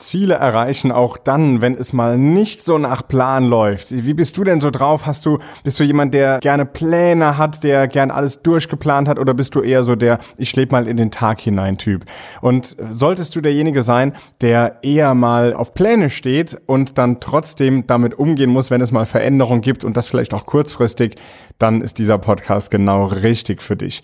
Ziele erreichen, auch dann, wenn es mal nicht so nach Plan läuft. Wie bist du denn so drauf? Hast du, bist du jemand, der gerne Pläne hat, der gern alles durchgeplant hat oder bist du eher so der, ich lebe mal in den Tag hinein Typ? Und solltest du derjenige sein, der eher mal auf Pläne steht und dann trotzdem damit umgehen muss, wenn es mal Veränderungen gibt und das vielleicht auch kurzfristig, dann ist dieser Podcast genau richtig für dich.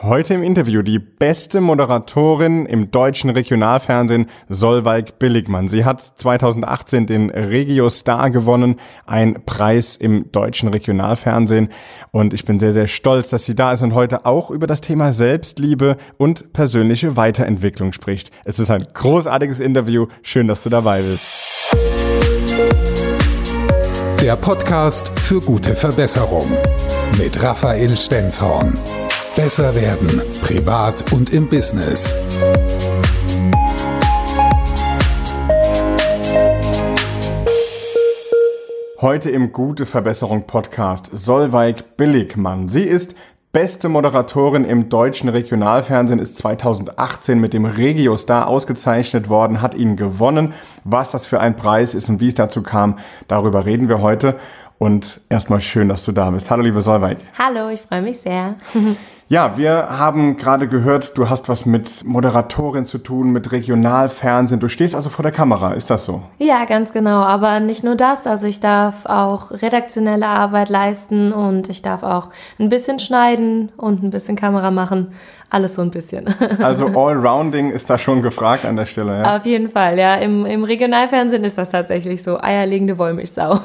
Heute im Interview die beste Moderatorin im deutschen Regionalfernsehen, Solveig Billigmann. Sie hat 2018 den Regio Star gewonnen, ein Preis im deutschen Regionalfernsehen. Und ich bin sehr, sehr stolz, dass sie da ist und heute auch über das Thema Selbstliebe und persönliche Weiterentwicklung spricht. Es ist ein großartiges Interview. Schön, dass du dabei bist. Der Podcast für gute Verbesserung mit Raphael Stenzhorn. Besser werden, privat und im Business. Heute im Gute Verbesserung Podcast Solveig Billigmann. Sie ist beste Moderatorin im deutschen Regionalfernsehen, ist 2018 mit dem Regio Star ausgezeichnet worden, hat ihn gewonnen. Was das für ein Preis ist und wie es dazu kam, darüber reden wir heute. Und erstmal schön, dass du da bist. Hallo, liebe Solveig. Hallo, ich freue mich sehr. Ja, wir haben gerade gehört, du hast was mit Moderatorin zu tun, mit Regionalfernsehen. Du stehst also vor der Kamera, ist das so? Ja, ganz genau. Aber nicht nur das. Also ich darf auch redaktionelle Arbeit leisten und ich darf auch ein bisschen schneiden und ein bisschen Kamera machen. Alles so ein bisschen. Also Allrounding ist da schon gefragt an der Stelle, ja? Auf jeden Fall, ja. Im, im Regionalfernsehen ist das tatsächlich so. Eierlegende Wollmilchsau.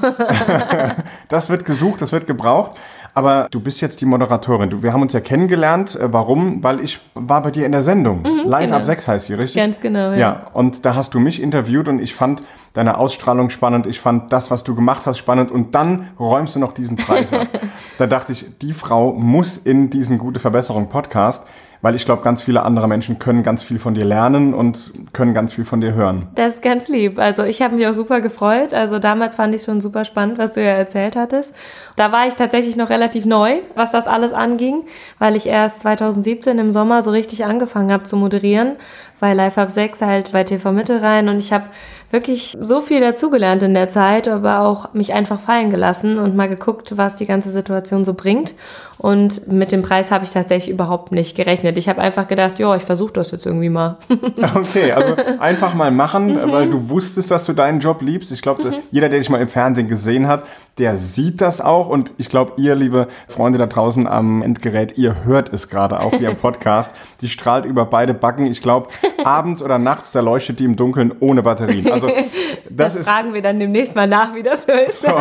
das wird gesucht, das wird gebraucht. Aber du bist jetzt die Moderatorin. Du, wir haben uns ja kennengelernt. Äh, warum? Weil ich war bei dir in der Sendung. Mhm, Live genau. ab 6 heißt sie, richtig? Ganz genau, ja. Ja, und da hast du mich interviewt und ich fand deine Ausstrahlung spannend. Ich fand das, was du gemacht hast, spannend. Und dann räumst du noch diesen Preis ab. da dachte ich, die Frau muss in diesen Gute Verbesserung Podcast weil ich glaube, ganz viele andere Menschen können ganz viel von dir lernen und können ganz viel von dir hören. Das ist ganz lieb. Also ich habe mich auch super gefreut. Also damals fand ich schon super spannend, was du ja erzählt hattest. Da war ich tatsächlich noch relativ neu, was das alles anging, weil ich erst 2017 im Sommer so richtig angefangen habe zu moderieren, bei Live Up 6 halt bei TV Mitte rein und ich habe wirklich so viel dazugelernt in der Zeit, aber auch mich einfach fallen gelassen und mal geguckt, was die ganze Situation so bringt. Und mit dem Preis habe ich tatsächlich überhaupt nicht gerechnet. Ich habe einfach gedacht, ja, ich versuche das jetzt irgendwie mal. okay, also einfach mal machen, mhm. weil du wusstest, dass du deinen Job liebst. Ich glaube, mhm. jeder, der dich mal im Fernsehen gesehen hat, der sieht das auch. Und ich glaube, ihr, liebe Freunde da draußen am Endgerät, ihr hört es gerade auch hier im Podcast. Die strahlt über beide Backen. Ich glaube, abends oder nachts, da leuchtet die im Dunkeln ohne Batterien. Also das, das ist, fragen wir dann demnächst mal nach, wie das so ist. So.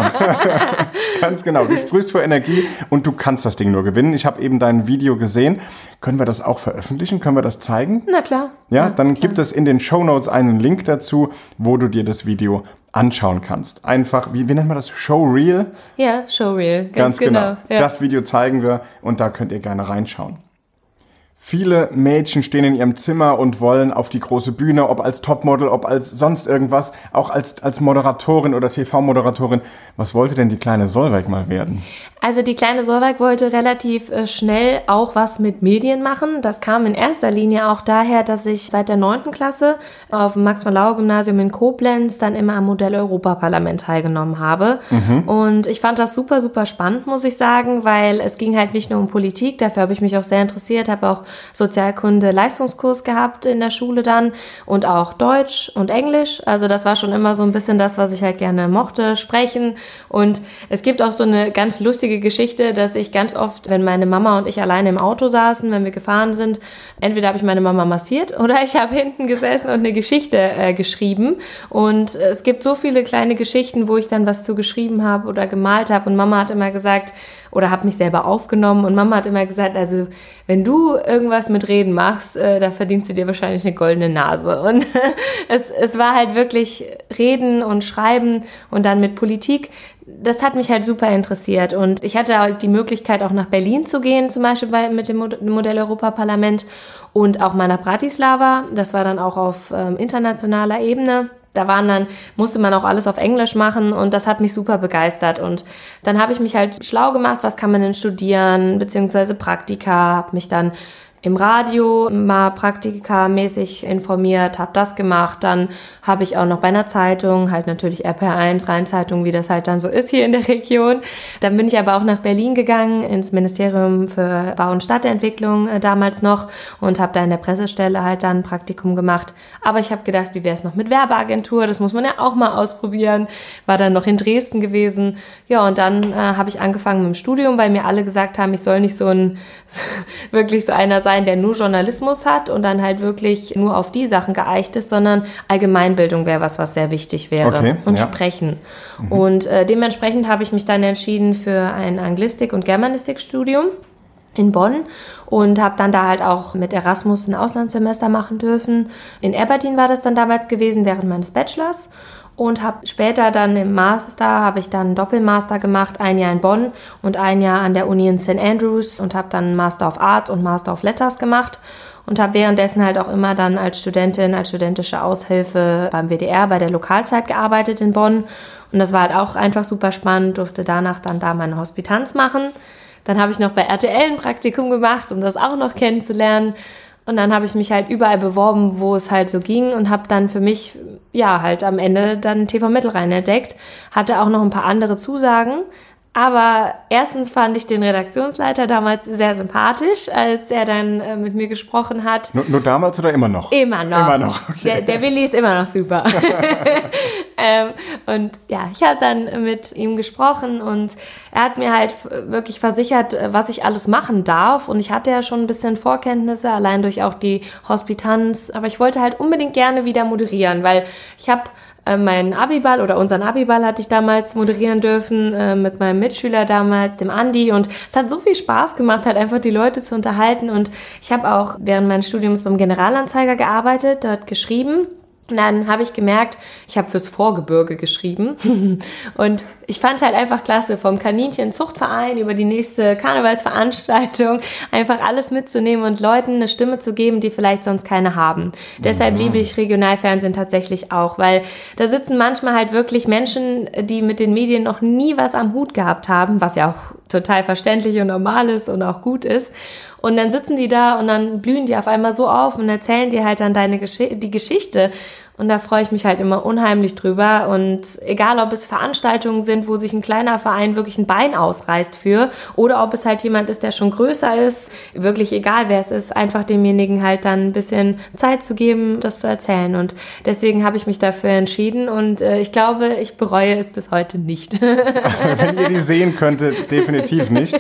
Ganz genau. Du sprühst vor Energie und du kannst das Ding nur gewinnen. Ich habe eben dein Video gesehen. Können wir das auch veröffentlichen? Können wir das zeigen? Na klar. Ja, dann klar. gibt es in den Show Notes einen Link dazu, wo du dir das Video anschauen kannst. Einfach, wie, wie nennt man das? Showreel? Ja, Showreel. Ganz, Ganz genau. genau. Ja. Das Video zeigen wir und da könnt ihr gerne reinschauen. Viele Mädchen stehen in ihrem Zimmer und wollen auf die große Bühne, ob als Topmodel, ob als sonst irgendwas, auch als, als Moderatorin oder TV-Moderatorin. Was wollte denn die kleine Solveig mal werden? Also die kleine Solveig wollte relativ äh, schnell auch was mit Medien machen. Das kam in erster Linie auch daher, dass ich seit der neunten Klasse auf dem Max-von-Laue-Gymnasium in Koblenz dann immer am Modell Europaparlament teilgenommen habe. Mhm. Und ich fand das super, super spannend, muss ich sagen, weil es ging halt nicht nur um Politik, dafür habe ich mich auch sehr interessiert, habe auch Sozialkunde Leistungskurs gehabt in der Schule dann und auch Deutsch und Englisch. Also das war schon immer so ein bisschen das, was ich halt gerne mochte, sprechen. Und es gibt auch so eine ganz lustige Geschichte, dass ich ganz oft, wenn meine Mama und ich alleine im Auto saßen, wenn wir gefahren sind, entweder habe ich meine Mama massiert oder ich habe hinten gesessen und eine Geschichte äh, geschrieben. Und es gibt so viele kleine Geschichten, wo ich dann was zu geschrieben habe oder gemalt habe. Und Mama hat immer gesagt, oder habe mich selber aufgenommen und Mama hat immer gesagt, also wenn du irgendwas mit Reden machst, äh, da verdienst du dir wahrscheinlich eine goldene Nase. Und es, es war halt wirklich Reden und Schreiben und dann mit Politik. Das hat mich halt super interessiert und ich hatte halt die Möglichkeit auch nach Berlin zu gehen, zum Beispiel bei, mit dem Modell Europaparlament und auch mal nach Bratislava. Das war dann auch auf ähm, internationaler Ebene. Da waren dann, musste man auch alles auf Englisch machen und das hat mich super begeistert. Und dann habe ich mich halt schlau gemacht, was kann man denn studieren, beziehungsweise Praktika, habe mich dann im Radio mal Praktika-mäßig informiert, habe das gemacht. Dann habe ich auch noch bei einer Zeitung, halt natürlich RPR1, Rheinzeitung, wie das halt dann so ist hier in der Region. Dann bin ich aber auch nach Berlin gegangen, ins Ministerium für Bau- und Stadtentwicklung äh, damals noch und habe da in der Pressestelle halt dann ein Praktikum gemacht. Aber ich habe gedacht, wie wäre es noch mit Werbeagentur? Das muss man ja auch mal ausprobieren. War dann noch in Dresden gewesen. Ja, und dann äh, habe ich angefangen mit dem Studium, weil mir alle gesagt haben, ich soll nicht so ein wirklich so einer sein, der nur Journalismus hat und dann halt wirklich nur auf die Sachen geeicht ist, sondern Allgemeinbildung wäre was, was sehr wichtig wäre. Okay, und ja. Sprechen. Mhm. Und äh, dementsprechend habe ich mich dann entschieden für ein Anglistik- und Germanistikstudium in Bonn und habe dann da halt auch mit Erasmus ein Auslandssemester machen dürfen. In Aberdeen war das dann damals gewesen während meines Bachelors und habe später dann im Master habe ich dann einen Doppelmaster gemacht, ein Jahr in Bonn und ein Jahr an der Uni in St Andrews und habe dann Master of Arts und Master of Letters gemacht und habe währenddessen halt auch immer dann als Studentin, als studentische Aushilfe beim WDR bei der Lokalzeit gearbeitet in Bonn und das war halt auch einfach super spannend, durfte danach dann da meine Hospitanz machen. Dann habe ich noch bei RTL ein Praktikum gemacht, um das auch noch kennenzulernen. Und dann habe ich mich halt überall beworben, wo es halt so ging und habe dann für mich, ja, halt am Ende dann TV Mittelrhein entdeckt. Hatte auch noch ein paar andere Zusagen. Aber erstens fand ich den Redaktionsleiter damals sehr sympathisch, als er dann äh, mit mir gesprochen hat. Nur, nur, damals oder immer noch? Immer noch. Immer noch. Okay. Der, der Willi ist immer noch super. ähm, und ja, ich habe dann mit ihm gesprochen und er hat mir halt wirklich versichert, was ich alles machen darf. Und ich hatte ja schon ein bisschen Vorkenntnisse, allein durch auch die Hospitanz. Aber ich wollte halt unbedingt gerne wieder moderieren, weil ich habe äh, meinen Abiball oder unseren Abiball hatte ich damals moderieren dürfen äh, mit meinem Mitschüler damals, dem Andi. Und es hat so viel Spaß gemacht, halt einfach die Leute zu unterhalten. Und ich habe auch während meines Studiums beim Generalanzeiger gearbeitet, dort geschrieben und dann habe ich gemerkt, ich habe fürs Vorgebirge geschrieben und ich fand halt einfach klasse, vom Kaninchen-Zuchtverein über die nächste Karnevalsveranstaltung einfach alles mitzunehmen und Leuten eine Stimme zu geben, die vielleicht sonst keine haben. Deshalb liebe ich Regionalfernsehen tatsächlich auch, weil da sitzen manchmal halt wirklich Menschen, die mit den Medien noch nie was am Hut gehabt haben, was ja auch total verständlich und normal ist und auch gut ist. Und dann sitzen die da und dann blühen die auf einmal so auf und erzählen dir halt dann deine Gesch die Geschichte. Und da freue ich mich halt immer unheimlich drüber. Und egal, ob es Veranstaltungen sind, wo sich ein kleiner Verein wirklich ein Bein ausreißt für, oder ob es halt jemand ist, der schon größer ist, wirklich egal wer es ist, einfach demjenigen halt dann ein bisschen Zeit zu geben, das zu erzählen. Und deswegen habe ich mich dafür entschieden und äh, ich glaube, ich bereue es bis heute nicht. Also wenn ihr die sehen könntet, definitiv nicht.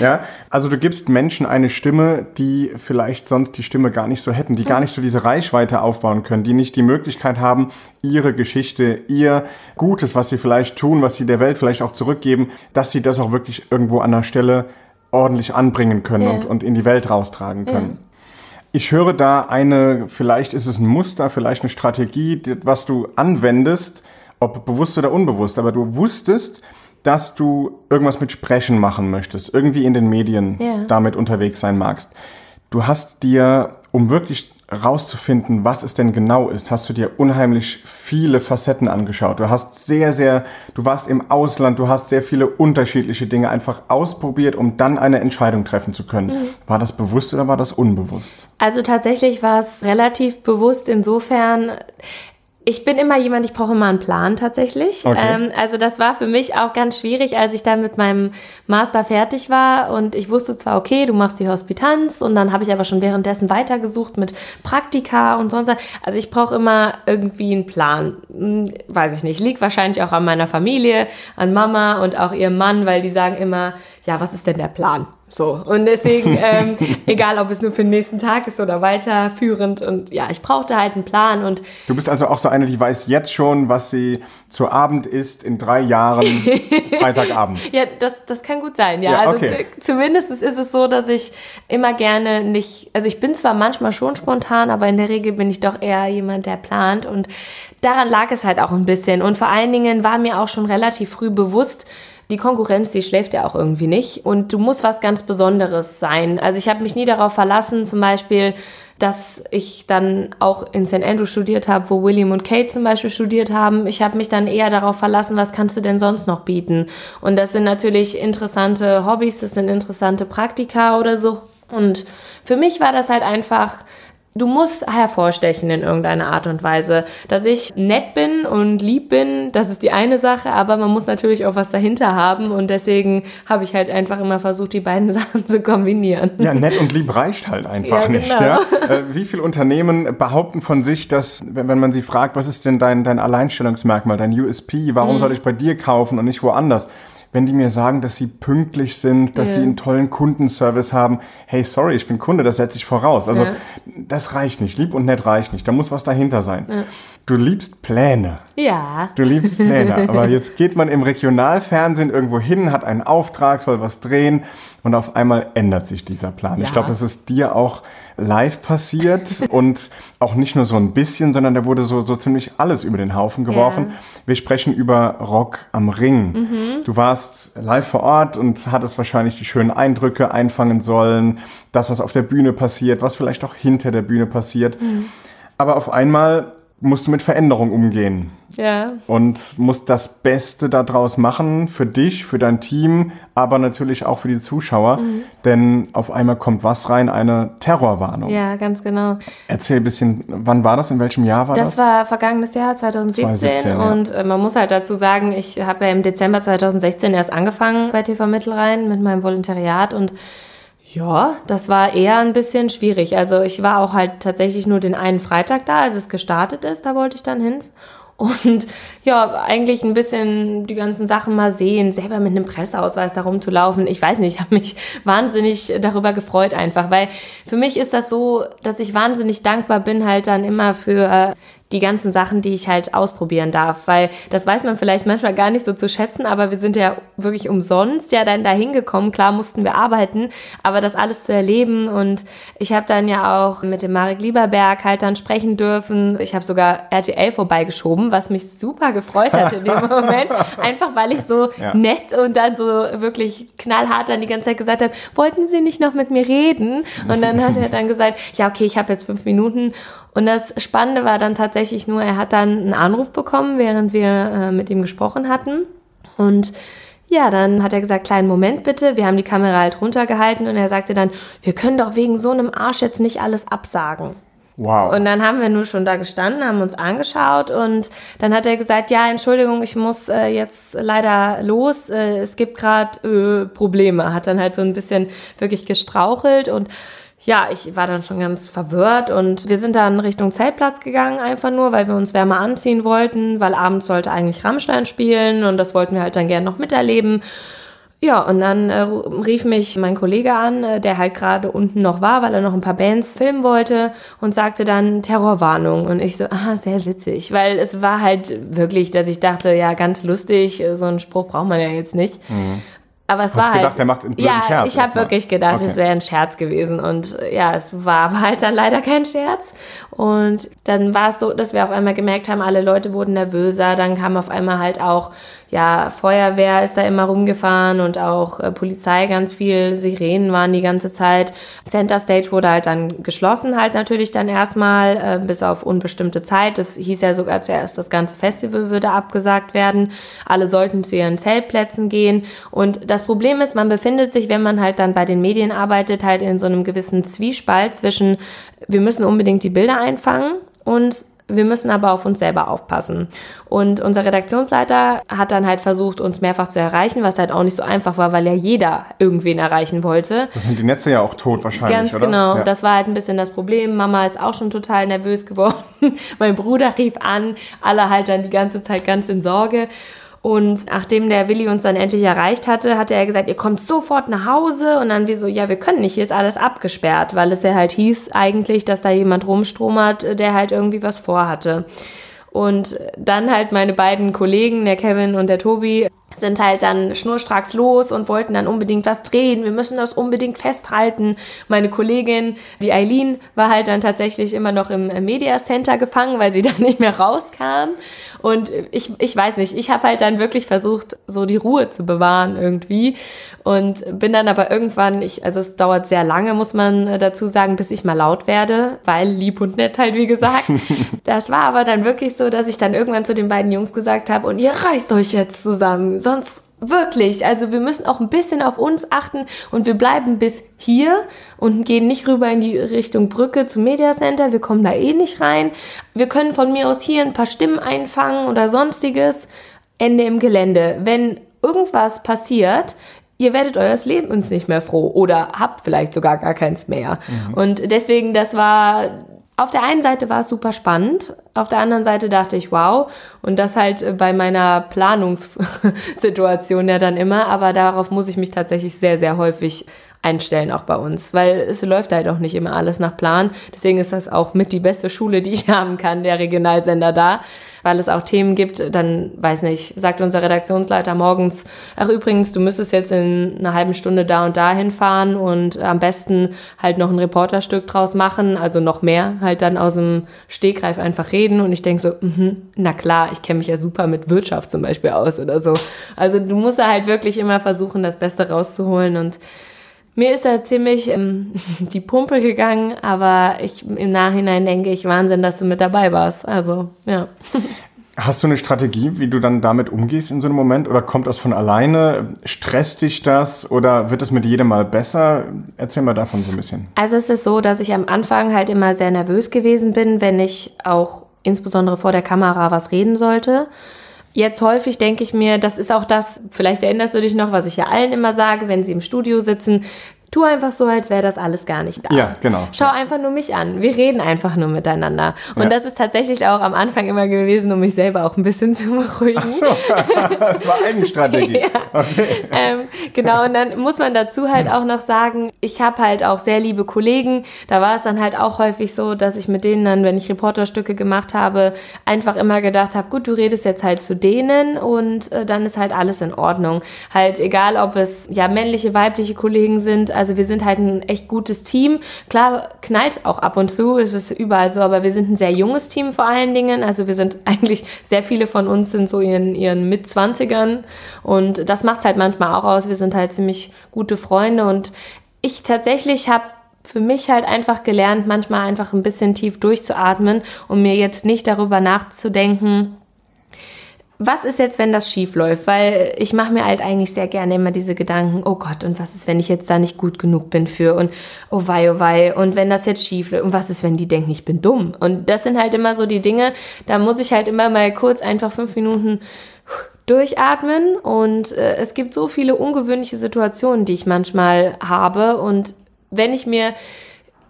Ja, also du gibst Menschen eine Stimme, die vielleicht sonst die Stimme gar nicht so hätten, die gar nicht so diese Reichweite aufbauen können, die nicht die Möglichkeit haben, ihre Geschichte, ihr Gutes, was sie vielleicht tun, was sie der Welt vielleicht auch zurückgeben, dass sie das auch wirklich irgendwo an der Stelle ordentlich anbringen können Ja. und, und in die Welt raustragen können. Ja. Ich höre da eine, vielleicht ist es ein Muster, vielleicht eine Strategie, was du anwendest, ob bewusst oder unbewusst, aber du wusstest, dass du irgendwas mit Sprechen machen möchtest, irgendwie in den Medien Ja. damit unterwegs sein magst. Du hast dir, um wirklich rauszufinden, was es denn genau ist, hast du dir unheimlich viele Facetten angeschaut. Du hast sehr, sehr, du warst im Ausland, du hast sehr viele unterschiedliche Dinge einfach ausprobiert, um dann eine Entscheidung treffen zu können. Mhm. War das bewusst oder war das unbewusst? Also tatsächlich war es relativ bewusst insofern. Ich bin immer jemand, ich brauche immer einen Plan tatsächlich. Okay. Ähm, also das war für mich auch ganz schwierig, als ich dann mit meinem Master fertig war und ich wusste zwar, okay, du machst die Hospitanz und dann habe ich aber schon währenddessen weitergesucht mit Praktika und sonst. was. Also ich brauche immer irgendwie einen Plan. Hm, Weiß ich nicht, liegt wahrscheinlich auch an meiner Familie, an Mama und auch ihrem Mann, weil die sagen immer, ja, was ist denn der Plan? So, und deswegen, ähm, egal ob es nur für den nächsten Tag ist oder weiterführend und ja, ich brauchte halt einen Plan und Du bist also auch so eine, die weiß jetzt schon, was sie zu Abend isst in drei Jahren, Freitagabend. ja, das, das kann gut sein, ja. Ja, also okay. zumindest ist es so, dass ich immer gerne nicht, also ich bin zwar manchmal schon spontan, aber in der Regel bin ich doch eher jemand, der plant und daran lag es halt auch ein bisschen und vor allen Dingen war mir auch schon relativ früh bewusst, die Konkurrenz, die schläft ja auch irgendwie nicht. Und du musst was ganz Besonderes sein. Also ich habe mich nie darauf verlassen, zum Beispiel, dass ich dann auch in St. Andrew studiert habe, wo William und Kate zum Beispiel studiert haben. Ich habe mich dann eher darauf verlassen, was kannst du denn sonst noch bieten? Und das sind natürlich interessante Hobbys, das sind interessante Praktika oder so Und für mich war das halt einfach Du musst hervorstechen in irgendeiner Art und Weise. Dass ich nett bin und lieb bin, das ist die eine Sache, aber man muss natürlich auch was dahinter haben und deswegen habe ich halt einfach immer versucht, die beiden Sachen zu kombinieren. Ja, nett und lieb reicht halt einfach ja, nicht. Genau. Ja? Äh, wie viele Unternehmen behaupten von sich, dass, wenn man sie fragt, was ist denn dein, dein Alleinstellungsmerkmal, dein USP, warum mhm. soll ich bei dir kaufen und nicht woanders? Wenn die mir sagen, dass sie pünktlich sind, dass ja. sie einen tollen Kundenservice haben, hey, sorry, ich bin Kunde, das setze ich voraus. Also ja. das reicht nicht. Lieb und nett reicht nicht. Da muss was dahinter sein. Ja. Du liebst Pläne. Ja. Du liebst Pläne. Aber jetzt geht man im Regionalfernsehen irgendwo hin, hat einen Auftrag, soll was drehen und auf einmal ändert sich dieser Plan. Ich glaube, das ist dir auch live passiert und auch nicht nur so ein bisschen, sondern da wurde so, so ziemlich alles über den Haufen geworfen. Yeah. Wir sprechen über Rock am Ring. Mhm. Du warst live vor Ort und hattest wahrscheinlich die schönen Eindrücke einfangen sollen, das, was auf der Bühne passiert, was vielleicht auch hinter der Bühne passiert. Mhm. Aber auf einmal musst du mit Veränderung umgehen. Ja. Und musst das Beste daraus machen für dich, für dein Team, aber natürlich auch für die Zuschauer. Mhm. Denn auf einmal kommt was rein? Eine Terrorwarnung. Ja, ganz genau. Erzähl ein bisschen, wann war das? In welchem Jahr war das? Das war vergangenes Jahr, 2017. 2017 und ja. Äh, man muss halt dazu sagen, ich habe ja im Dezember 2016 erst angefangen bei TV Mittelrhein mit meinem Volontariat und ja, das war eher ein bisschen schwierig. Also ich war auch halt tatsächlich nur den einen Freitag da, als es gestartet ist, da wollte ich dann hin. Und ja, eigentlich ein bisschen die ganzen Sachen mal sehen, selber mit einem Presseausweis da rumzulaufen. Ich weiß nicht, ich habe mich wahnsinnig darüber gefreut einfach, weil für mich ist das so, dass ich wahnsinnig dankbar bin halt dann immer für die ganzen Sachen, die ich halt ausprobieren darf, weil das weiß man vielleicht manchmal gar nicht so zu schätzen, aber wir sind ja wirklich umsonst ja dann da hingekommen. Klar mussten wir arbeiten, aber das alles zu erleben und ich habe dann ja auch mit dem Marek Lieberberg halt dann sprechen dürfen. Ich habe sogar RTL vorbeigeschoben, was mich super gefreut hat in dem Moment, einfach weil ich so ja. nett und dann so wirklich knallhart dann die ganze Zeit gesagt habe, wollten Sie nicht noch mit mir reden? Und dann hat er dann gesagt, ja okay, ich habe jetzt fünf Minuten und das Spannende war dann tatsächlich nur, er hat dann einen Anruf bekommen, während wir äh, mit ihm gesprochen hatten. Und ja, dann hat er gesagt, kleinen Moment bitte. Wir haben die Kamera halt runtergehalten und er sagte dann, wir können doch wegen so einem Arsch jetzt nicht alles absagen. Wow. Und dann haben wir nur schon da gestanden, haben uns angeschaut und dann hat er gesagt, ja, Entschuldigung, ich muss äh, jetzt leider los. Äh, es gibt gerade äh, Probleme. Hat dann halt so ein bisschen wirklich gestrauchelt und ja, ich war dann schon ganz verwirrt und wir sind dann Richtung Zeltplatz gegangen, einfach nur, weil wir uns wärmer anziehen wollten, weil abends sollte eigentlich Rammstein spielen und das wollten wir halt dann gerne noch miterleben. Ja, und dann äh, rief mich mein Kollege an, äh, der halt gerade unten noch war, weil er noch ein paar Bands filmen wollte und sagte dann Terrorwarnung. Und ich so, ah, sehr witzig, weil es war halt wirklich, dass ich dachte, ja, ganz lustig, so einen Spruch braucht man ja jetzt nicht. Mhm. Aber es Hast war gedacht, halt, er macht einen ja, Scherz. ich habe wirklich gedacht, okay. es wäre ein Scherz gewesen und ja, es war halt dann leider kein Scherz. Und dann war es so, dass wir auf einmal gemerkt haben, alle Leute wurden nervöser. Dann kam auf einmal halt auch ja, Feuerwehr ist da immer rumgefahren und auch äh, Polizei ganz viel, Sirenen waren die ganze Zeit. Center Stage wurde halt dann geschlossen halt natürlich dann erstmal, äh, bis auf unbestimmte Zeit. Das hieß ja sogar zuerst, das ganze Festival würde abgesagt werden. Alle sollten zu ihren Zeltplätzen gehen. Und das Problem ist, man befindet sich, wenn man halt dann bei den Medien arbeitet, halt in so einem gewissen Zwiespalt zwischen, wir müssen unbedingt die Bilder einfangen und wir müssen aber auf uns selber aufpassen. Und unser Redaktionsleiter hat dann halt versucht, uns mehrfach zu erreichen, was halt auch nicht so einfach war, weil ja jeder irgendwen erreichen wollte. Das sind die Netze ja auch tot wahrscheinlich, Ganz oder? genau. Ja. Das war halt ein bisschen das Problem. Mama ist auch schon total nervös geworden. mein Bruder rief an. Alle halt dann die ganze Zeit ganz in Sorge. Und nachdem der Willi uns dann endlich erreicht hatte, hatte er gesagt, ihr kommt sofort nach Hause. Und dann wir so, ja, wir können nicht, hier ist alles abgesperrt, weil es ja halt hieß eigentlich, dass da jemand rumstromert, der halt irgendwie was vorhatte. Und dann halt meine beiden Kollegen, der Kevin und der Tobi, sind halt dann schnurstracks los und wollten dann unbedingt was drehen. Wir müssen das unbedingt festhalten. Meine Kollegin, die Eileen, war halt dann tatsächlich immer noch im Media Center gefangen, weil sie dann nicht mehr rauskam. Und ich, ich weiß nicht, ich habe halt dann wirklich versucht, so die Ruhe zu bewahren irgendwie. Und bin dann aber irgendwann, ich, also es dauert sehr lange, muss man äh, dazu sagen, bis ich mal laut werde, weil lieb und nett halt, wie gesagt. Das war aber dann wirklich so, dass ich dann irgendwann zu den beiden Jungs gesagt habe, und ihr reißt euch jetzt zusammen, sonst Wirklich. Also wir müssen auch ein bisschen auf uns achten und wir bleiben bis hier und gehen nicht rüber in die Richtung Brücke zum Media Center. Wir kommen da eh nicht rein. Wir können von mir aus hier ein paar Stimmen einfangen oder sonstiges. Ende im Gelände. Wenn irgendwas passiert, ihr werdet eures Lebens nicht mehr froh oder habt vielleicht sogar gar keins mehr. Mhm. Und deswegen, das war auf der einen Seite war es super spannend, auf der anderen Seite dachte ich, wow, und das halt bei meiner Planungssituation ja dann immer, aber darauf muss ich mich tatsächlich sehr, sehr häufig einstellen, auch bei uns, weil es läuft halt auch nicht immer alles nach Plan. Deswegen ist das auch mit die beste Schule, die ich haben kann, der Regionalsender da, weil es auch Themen gibt, dann, weiß nicht, sagt unser Redaktionsleiter morgens, ach übrigens, du müsstest jetzt in einer halben Stunde da und da hinfahren und am besten halt noch ein Reporterstück draus machen, also noch mehr, halt dann aus dem Stegreif einfach reden und ich denke so, mh, na klar, ich kenne mich ja super mit Wirtschaft zum Beispiel aus oder so. Also du musst da halt wirklich immer versuchen, das Beste rauszuholen und mir ist da ziemlich ähm, die Pumpe gegangen, aber ich im Nachhinein denke ich, Wahnsinn, dass du mit dabei warst. Also, ja. Hast du eine Strategie, wie du dann damit umgehst in so einem Moment? Oder kommt das von alleine? Stresst dich das? Oder wird es mit jedem Mal besser? Erzähl mal davon so ein bisschen. Also es ist so, dass ich am Anfang halt immer sehr nervös gewesen bin, wenn ich auch insbesondere vor der Kamera was reden sollte. Jetzt häufig denke ich mir, das ist auch das, vielleicht erinnerst du dich noch, was ich ja allen immer sage, wenn sie im Studio sitzen, Tu einfach so, als wäre das alles gar nicht da. Ja, genau. Schau ja. einfach nur mich an. Wir reden einfach nur miteinander. Und ja. das ist tatsächlich auch am Anfang immer gewesen, um mich selber auch ein bisschen zu beruhigen. Ach so, das war Eigenstrategie. ja. okay. ähm, genau, und dann muss man dazu halt auch noch sagen, ich habe halt auch sehr liebe Kollegen. Da war es dann halt auch häufig so, dass ich mit denen dann, wenn ich Reporterstücke gemacht habe, einfach immer gedacht habe, gut, du redest jetzt halt zu denen und äh, dann ist halt alles in Ordnung. Halt egal, ob es ja männliche, weibliche Kollegen sind, also also wir sind halt ein echt gutes Team. Klar knallt auch ab und zu, es ist überall so, aber wir sind ein sehr junges Team vor allen Dingen. Also wir sind eigentlich, sehr viele von uns sind so in ihren Mitzwanzigern und das macht halt manchmal auch aus. Wir sind halt ziemlich gute Freunde und ich tatsächlich habe für mich halt einfach gelernt, manchmal einfach ein bisschen tief durchzuatmen, um mir jetzt nicht darüber nachzudenken, was ist jetzt, wenn das schief läuft? Weil ich mache mir halt eigentlich sehr gerne immer diese Gedanken, oh Gott, und was ist, wenn ich jetzt da nicht gut genug bin für und oh wei, oh wei, und wenn das jetzt schief läuft und was ist, wenn die denken, ich bin dumm? Und das sind halt immer so die Dinge, da muss ich halt immer mal kurz einfach fünf Minuten durchatmen und äh, es gibt so viele ungewöhnliche Situationen, die ich manchmal habe und wenn ich mir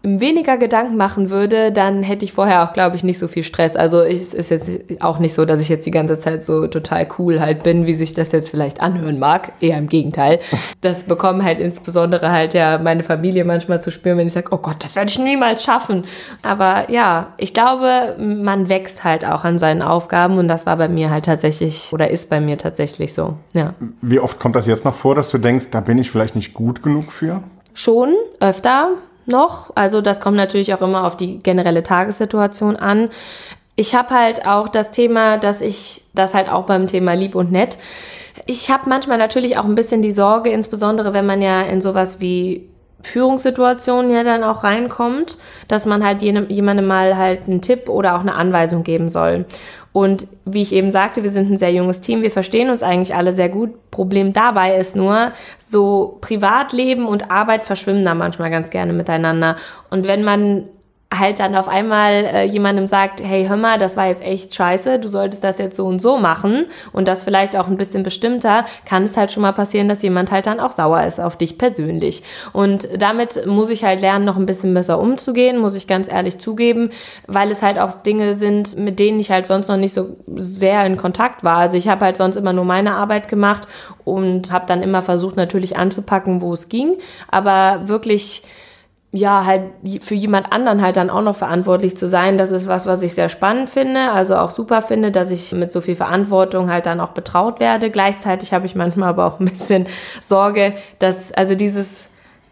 weniger Gedanken machen würde, dann hätte ich vorher auch, glaube ich, nicht so viel Stress. Also es ist jetzt auch nicht so, dass ich jetzt die ganze Zeit so total cool halt bin, wie sich das jetzt vielleicht anhören mag. Eher im Gegenteil. Das bekommen halt insbesondere halt ja meine Familie manchmal zu spüren, wenn ich sage, oh Gott, das werde ich niemals schaffen. Aber ja, ich glaube, man wächst halt auch an seinen Aufgaben und das war bei mir halt tatsächlich oder ist bei mir tatsächlich so. Ja. Wie oft kommt das jetzt noch vor, dass du denkst, da bin ich vielleicht nicht gut genug für? Schon, öfter noch. Also das kommt natürlich auch immer auf die generelle Tagessituation an. Ich habe halt auch das Thema, dass ich das halt auch beim Thema lieb und nett. Ich habe manchmal natürlich auch ein bisschen die Sorge, insbesondere wenn man ja in sowas wie Führungssituationen ja dann auch reinkommt, dass man halt jemandem mal halt einen Tipp oder auch eine Anweisung geben soll. Und wie ich eben sagte, wir sind ein sehr junges Team, wir verstehen uns eigentlich alle sehr gut. Problem dabei ist nur, so Privatleben und Arbeit verschwimmen da manchmal ganz gerne miteinander. Und wenn man halt dann auf einmal äh, jemandem sagt, hey, hör mal, das war jetzt echt scheiße, du solltest das jetzt so und so machen und das vielleicht auch ein bisschen bestimmter, kann es halt schon mal passieren, dass jemand halt dann auch sauer ist auf dich persönlich. Und damit muss ich halt lernen, noch ein bisschen besser umzugehen, muss ich ganz ehrlich zugeben, weil es halt auch Dinge sind, mit denen ich halt sonst noch nicht so sehr in Kontakt war. Also ich habe halt sonst immer nur meine Arbeit gemacht und habe dann immer versucht natürlich anzupacken, wo es ging, aber wirklich ja, halt für jemand anderen halt dann auch noch verantwortlich zu sein, das ist was, was ich sehr spannend finde, also auch super finde, dass ich mit so viel Verantwortung halt dann auch betraut werde. Gleichzeitig habe ich manchmal aber auch ein bisschen Sorge, dass also dieses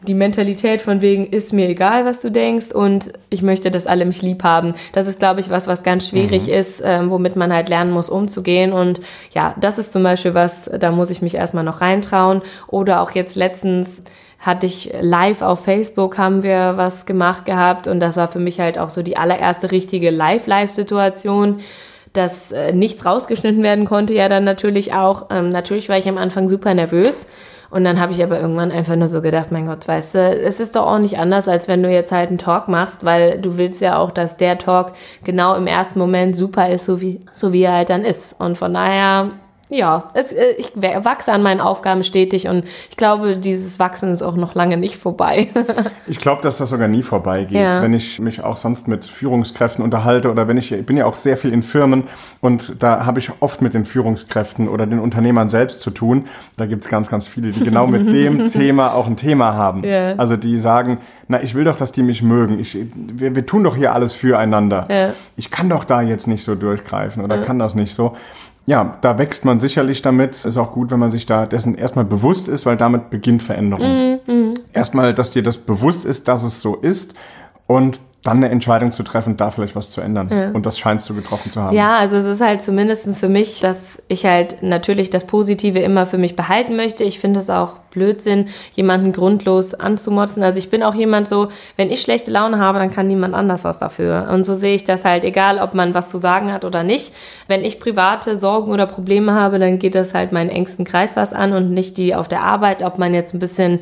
die Mentalität von wegen ist mir egal, was du denkst und ich möchte, dass alle mich lieb haben. Das ist, glaube ich, was, was ganz schwierig mhm. ist, ähm, womit man halt lernen muss, umzugehen. Und ja, das ist zum Beispiel was, da muss ich mich erstmal noch reintrauen. Oder auch jetzt letztens hatte ich live auf Facebook haben wir was gemacht gehabt und das war für mich halt auch so die allererste richtige Live-Live-Situation. dass äh, nichts rausgeschnitten werden konnte, ja dann natürlich auch. Ähm, natürlich war ich am Anfang super nervös. Und dann habe ich aber irgendwann einfach nur so gedacht, mein Gott, weißt du, es ist doch auch nicht anders, als wenn du jetzt halt einen Talk machst, weil du willst ja auch, dass der Talk genau im ersten Moment super ist, so wie, so wie er halt dann ist. Und von daher ja, es, äh, ich wachse an meinen Aufgaben stetig und ich glaube, dieses Wachsen ist auch noch lange nicht vorbei. ich glaube, dass das sogar nie vorbeigeht. Ja. Wenn ich mich auch sonst mit Führungskräften unterhalte oder wenn ich, ich bin ja auch sehr viel in Firmen und da habe ich oft mit den Führungskräften oder den Unternehmern selbst zu tun. Da gibt es ganz, ganz viele, die genau mit dem Thema auch ein Thema haben. Ja. Also die sagen, na, ich will doch, dass die mich mögen. Ich, wir, wir tun doch hier alles füreinander. Ja. Ich kann doch da jetzt nicht so durchgreifen oder kann das nicht so ja, da wächst man sicherlich damit. Ist auch gut, wenn man sich da dessen erstmal bewusst ist, weil damit beginnt Veränderung. Mhm, mh. Erstmal, dass dir das bewusst ist, dass es so ist und dann eine Entscheidung zu treffen, da vielleicht was zu ändern. Ja. Und das scheinst du getroffen zu haben. Ja, also es ist halt zumindest für mich, dass ich halt natürlich das Positive immer für mich behalten möchte. Ich finde es auch Blödsinn, jemanden grundlos anzumotzen. Also ich bin auch jemand so, wenn ich schlechte Laune habe, dann kann niemand anders was dafür. Und so sehe ich das halt, egal ob man was zu sagen hat oder nicht. Wenn ich private Sorgen oder Probleme habe, dann geht das halt meinen engsten Kreis was an und nicht die auf der Arbeit, ob man jetzt ein bisschen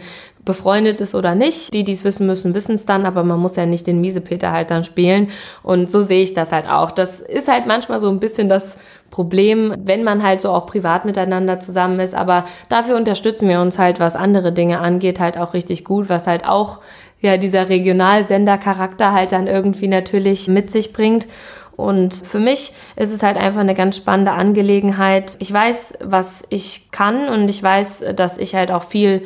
befreundet ist oder nicht. Die, die es wissen müssen, wissen es dann, aber man muss ja nicht den Miesepeter halt dann spielen. Und so sehe ich das halt auch. Das ist halt manchmal so ein bisschen das Problem, wenn man halt so auch privat miteinander zusammen ist. Aber dafür unterstützen wir uns halt, was andere Dinge angeht, halt auch richtig gut, was halt auch ja dieser Regionalsender-Charakter halt dann irgendwie natürlich mit sich bringt. Und für mich ist es halt einfach eine ganz spannende Angelegenheit. Ich weiß, was ich kann und ich weiß, dass ich halt auch viel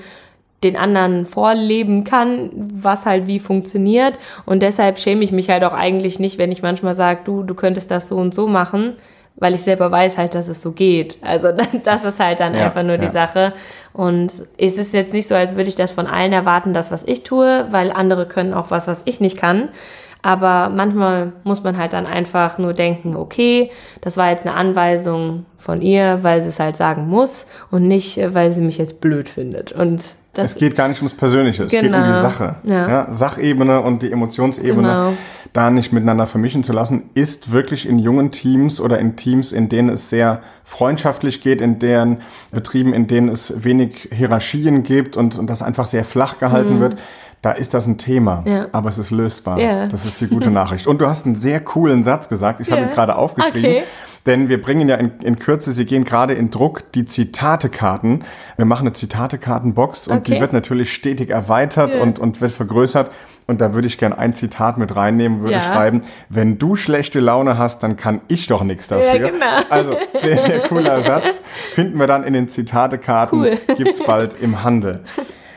den anderen vorleben kann, was halt wie funktioniert. Und deshalb schäme ich mich halt auch eigentlich nicht, wenn ich manchmal sage, du, du könntest das so und so machen, weil ich selber weiß halt, dass es so geht. Also das ist halt dann ja, einfach nur ja. die Sache. Und es ist jetzt nicht so, als würde ich das von allen erwarten, das, was ich tue, weil andere können auch was, was ich nicht kann. Aber manchmal muss man halt dann einfach nur denken, okay, das war jetzt eine Anweisung von ihr, weil sie es halt sagen muss und nicht, weil sie mich jetzt blöd findet. Und das es geht gar nicht ums Persönliche, es genau. geht um die genau. Sache. Ja. ja. Sachebene und die Emotionsebene genau. da nicht miteinander vermischen zu lassen, ist wirklich in jungen Teams oder in Teams, in denen es sehr freundschaftlich geht, in deren Betrieben, in denen es wenig Hierarchien gibt und, und das einfach sehr flach gehalten mhm. wird, da ist das ein Thema, ja. aber es ist lösbar. Ja. Das ist die gute Nachricht. Und du hast einen sehr coolen Satz gesagt, ich ja. habe ihn gerade aufgeschrieben. Okay. Denn wir bringen ja in, in Kürze, sie gehen gerade in Druck, die Zitatekarten. Wir machen eine Zitatekartenbox und okay. die wird natürlich stetig erweitert und, und wird vergrößert. Und da würde ich gerne ein Zitat mit reinnehmen, würde ja. schreiben, wenn du schlechte Laune hast, dann kann ich doch nichts dafür. Ja, genau. Also sehr, sehr cooler Satz. Finden wir dann in den Zitatekarten, cool. gibt's bald im Handel.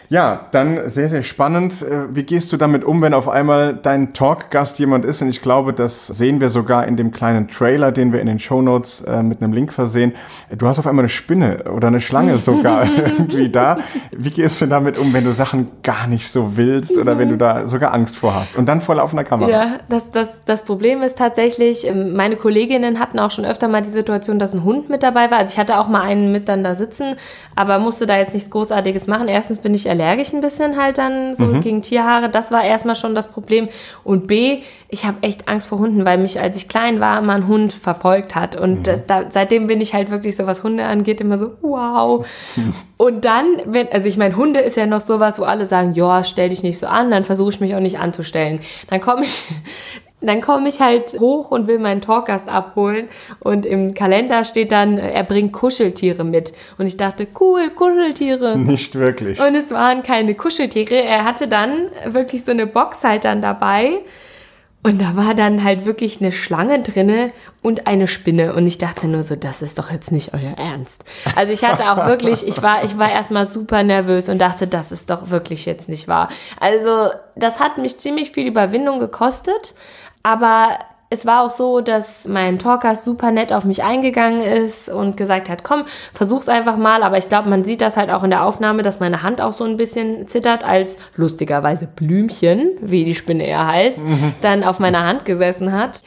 Ja, dann sehr, sehr spannend. Äh, wie gehst du damit um, wenn auf einmal dein Talkgast jemand ist? Und ich glaube, das sehen wir sogar in dem kleinen Trailer, den wir in den Shownotes äh, mit einem Link versehen. Du hast auf einmal eine Spinne oder eine Schlange sogar irgendwie da. Wie gehst du damit um, wenn du Sachen gar nicht so willst oder wenn du da sogar Angst vor hast? Und dann vor laufender Kamera. Ja, das, das, das Problem ist tatsächlich, ähm, meine Kolleginnen hatten auch schon öfter mal die Situation, dass ein Hund mit dabei war. Also ich hatte auch mal einen mit dann da sitzen, aber musste da jetzt nichts Großartiges machen. Erstens bin ich allergisch ein bisschen halt dann so mhm. gegen Tierhaare. Das war erstmal schon das Problem. Und B, ich habe echt Angst vor Hunden, weil mich, als ich klein war, mal ein Hund verfolgt hat. Und mhm. das, da, seitdem bin ich halt wirklich so, was Hunde angeht, immer so, wow. Mhm. Und dann, wenn, also ich meine, Hunde ist ja noch sowas, wo alle sagen, ja, stell dich nicht so an, dann versuche ich mich auch nicht anzustellen. Dann komme ich, dann komme ich halt hoch und will meinen Talkgast abholen und im Kalender steht dann, er bringt Kuscheltiere mit. Und ich dachte, cool, Kuscheltiere. Nicht wirklich. Und es waren keine Kuscheltiere. Er hatte dann wirklich so eine Box halt dann dabei. Und da war dann halt wirklich eine Schlange drinne und eine Spinne. Und ich dachte nur so, das ist doch jetzt nicht euer Ernst. Also ich hatte auch wirklich, ich war, ich war erstmal super nervös und dachte, das ist doch wirklich jetzt nicht wahr. Also das hat mich ziemlich viel Überwindung gekostet. Aber es war auch so, dass mein Talker super nett auf mich eingegangen ist und gesagt hat, komm, versuch's einfach mal. Aber ich glaube, man sieht das halt auch in der Aufnahme, dass meine Hand auch so ein bisschen zittert, als lustigerweise Blümchen, wie die Spinne eher heißt, mhm. dann auf meiner Hand gesessen hat.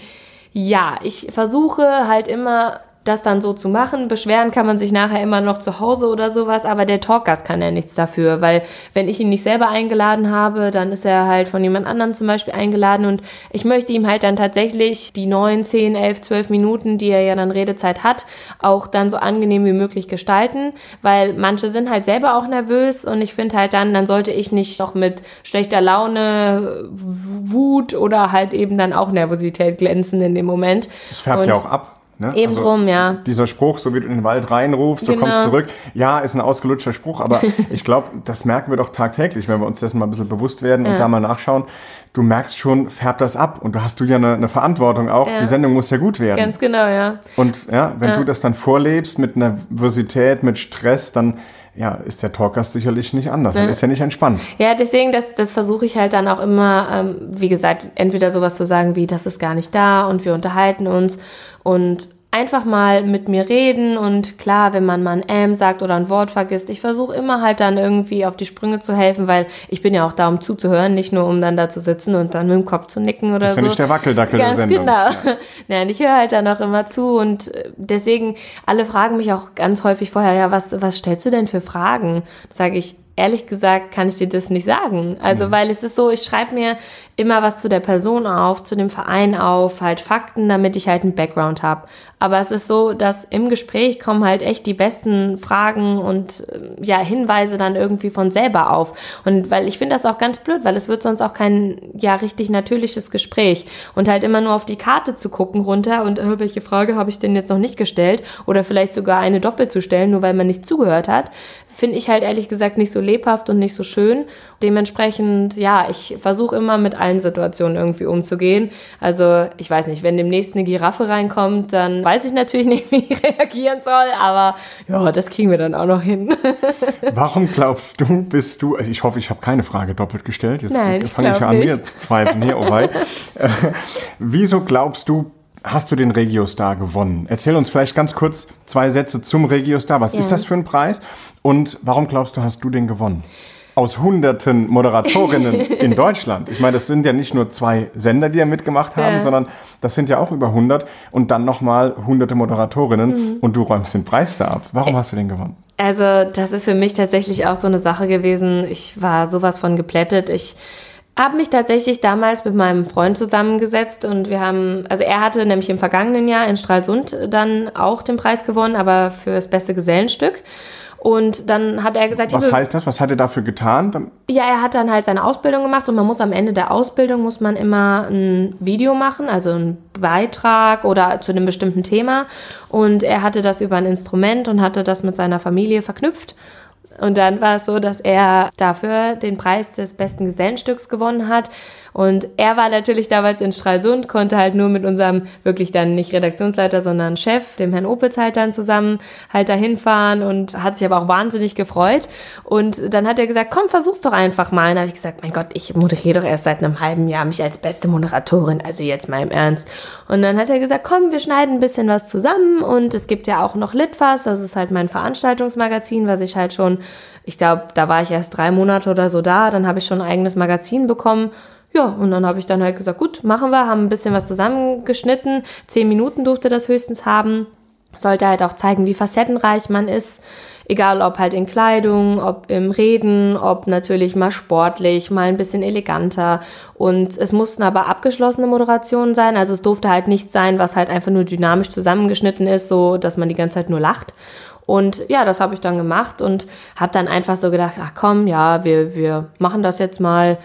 Ja, ich versuche halt immer das dann so zu machen. Beschweren kann man sich nachher immer noch zu Hause oder sowas, aber der Talkgast kann ja nichts dafür, weil wenn ich ihn nicht selber eingeladen habe, dann ist er halt von jemand anderem zum Beispiel eingeladen und ich möchte ihm halt dann tatsächlich die neun, zehn, elf, zwölf Minuten, die er ja dann Redezeit hat, auch dann so angenehm wie möglich gestalten, weil manche sind halt selber auch nervös und ich finde halt dann, dann sollte ich nicht noch mit schlechter Laune, Wut oder halt eben dann auch Nervosität glänzen in dem Moment. Das färbt und ja auch ab. Ne? Eben drum, ja. Dieser Spruch, so wie du in den Wald reinrufst, so Genau. kommst zurück. Ja, ist ein ausgelutschter Spruch, aber ich glaube, das merken wir doch tagtäglich, wenn wir uns dessen mal ein bisschen bewusst werden und Ja. da mal nachschauen. Du merkst schon, färbt das ab und da hast du ja eine, eine Verantwortung auch. Ja. Die Sendung muss ja gut werden. Ganz genau, ja. und ja, wenn Ja. du das dann vorlebst mit Nervosität, mit Stress, dann ja, ist der Talkgast sicherlich nicht anders. Dann Ja. ist er nicht entspannt. Ja, deswegen, das, das versuche ich halt dann auch immer, ähm, wie gesagt, entweder sowas zu sagen wie, das ist gar nicht da und wir unterhalten uns und einfach mal mit mir reden und klar, wenn man mal ein Ähm sagt oder ein Wort vergisst, ich versuche immer halt dann irgendwie auf die Sprünge zu helfen, weil ich bin ja auch da, um zuzuhören, nicht nur um dann da zu sitzen und dann mit dem Kopf zu nicken oder Ist so. ja nicht der Wackeldackel Ganz der Sendung. genau. Nein, ich höre halt dann auch immer zu und äh, deswegen, alle fragen mich auch ganz häufig vorher, ja, was, was stellst du denn für Fragen? Sage ich, ehrlich gesagt, kann ich dir das nicht sagen. Also, Mhm. weil es ist so, ich schreibe mir immer was zu der Person auf, zu dem Verein auf, halt Fakten, damit ich halt einen Background habe. Aber es ist so, dass im Gespräch kommen halt echt die besten Fragen und äh, ja, Hinweise dann irgendwie von selber auf. Und weil ich finde das auch ganz blöd, weil es wird sonst auch kein ja richtig natürliches Gespräch. Und halt immer nur auf die Karte zu gucken runter und äh, welche Frage habe ich denn jetzt noch nicht gestellt oder vielleicht sogar eine doppelt zu stellen, nur weil man nicht zugehört hat, finde ich halt ehrlich gesagt nicht so lebhaft und nicht so schön. Dementsprechend, ja, ich versuche immer mit allen Situationen irgendwie umzugehen. Also ich weiß nicht, wenn demnächst eine Giraffe reinkommt, dann weiß ich natürlich nicht, wie ich reagieren soll, aber ja, das kriegen wir dann auch noch hin. Warum glaubst du, bist du, also ich hoffe, ich habe keine Frage doppelt gestellt, jetzt ich fange ich glaub an mir zu zweifeln hier, oh wei. Äh, Wieso glaubst du, hast du den Regiostar gewonnen? Erzähl uns vielleicht ganz kurz zwei Sätze zum Regiostar. Was ist Ja. das für ein Preis und warum glaubst du, hast du den gewonnen? Aus hunderten Moderatorinnen in Deutschland. Ich meine, das sind ja nicht nur zwei Sender, die ja mitgemacht haben, Ja. sondern das sind ja auch über 100 und dann nochmal hunderte Moderatorinnen Mhm. und du räumst den Preis da ab. Warum hast du den gewonnen? Also, das ist für mich tatsächlich auch so eine Sache gewesen. Ich war sowas von geplättet. Ich habe mich tatsächlich damals mit meinem Freund zusammengesetzt und wir haben, also er hatte nämlich im vergangenen Jahr in Stralsund dann auch den Preis gewonnen, aber für das beste Gesellenstück. Und dann hat er gesagt, Was "Liebe- heißt das? Was hat er dafür getan? ja, er hat dann halt seine Ausbildung gemacht und man muss am Ende der Ausbildung muss man immer ein Video machen, also einen Beitrag oder zu einem bestimmten Thema. Und er hatte das über ein Instrument und hatte das mit seiner Familie verknüpft. Und dann war es so, dass er dafür den Preis des besten Gesellenstücks gewonnen hat. Und er war natürlich damals in Stralsund, konnte halt nur mit unserem wirklich dann nicht Redaktionsleiter, sondern Chef, dem Herrn Opitz halt dann zusammen halt dahin fahren und hat sich aber auch wahnsinnig gefreut. Und dann hat er gesagt, komm, versuch's doch einfach mal. Und habe ich gesagt, mein Gott, ich moderiere doch erst seit einem halben Jahr mich als beste Moderatorin, also jetzt mal im Ernst. Und dann hat er gesagt, komm, wir schneiden ein bisschen was zusammen und es gibt ja auch noch Litfass, das ist halt mein Veranstaltungsmagazin, was ich halt schon, ich glaube, da war ich erst drei Monate oder so da, dann habe ich schon ein eigenes Magazin bekommen. Ja, und dann habe ich dann halt gesagt, gut, machen wir, haben ein bisschen was zusammengeschnitten. Zehn Minuten durfte das höchstens haben. Sollte halt auch zeigen, wie facettenreich man ist. Egal ob halt in Kleidung, ob im Reden, ob natürlich mal sportlich, mal ein bisschen eleganter. Und es mussten aber abgeschlossene Moderationen sein. Also es durfte halt nichts sein, was halt einfach nur dynamisch zusammengeschnitten ist, so dass man die ganze Zeit nur lacht. Und ja, das habe ich dann gemacht und habe dann einfach so gedacht, ach komm, ja, wir, wir machen das jetzt mal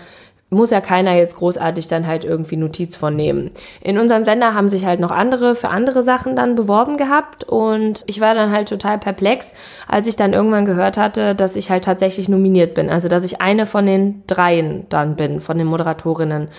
muss ja keiner jetzt großartig dann halt irgendwie Notiz von nehmen. In unserem Sender haben sich halt noch andere für andere Sachen dann beworben gehabt und ich war dann halt total perplex, als ich dann irgendwann gehört hatte, dass ich halt tatsächlich nominiert bin. Also, dass ich eine von den dreien dann bin, von den Moderatorinnen.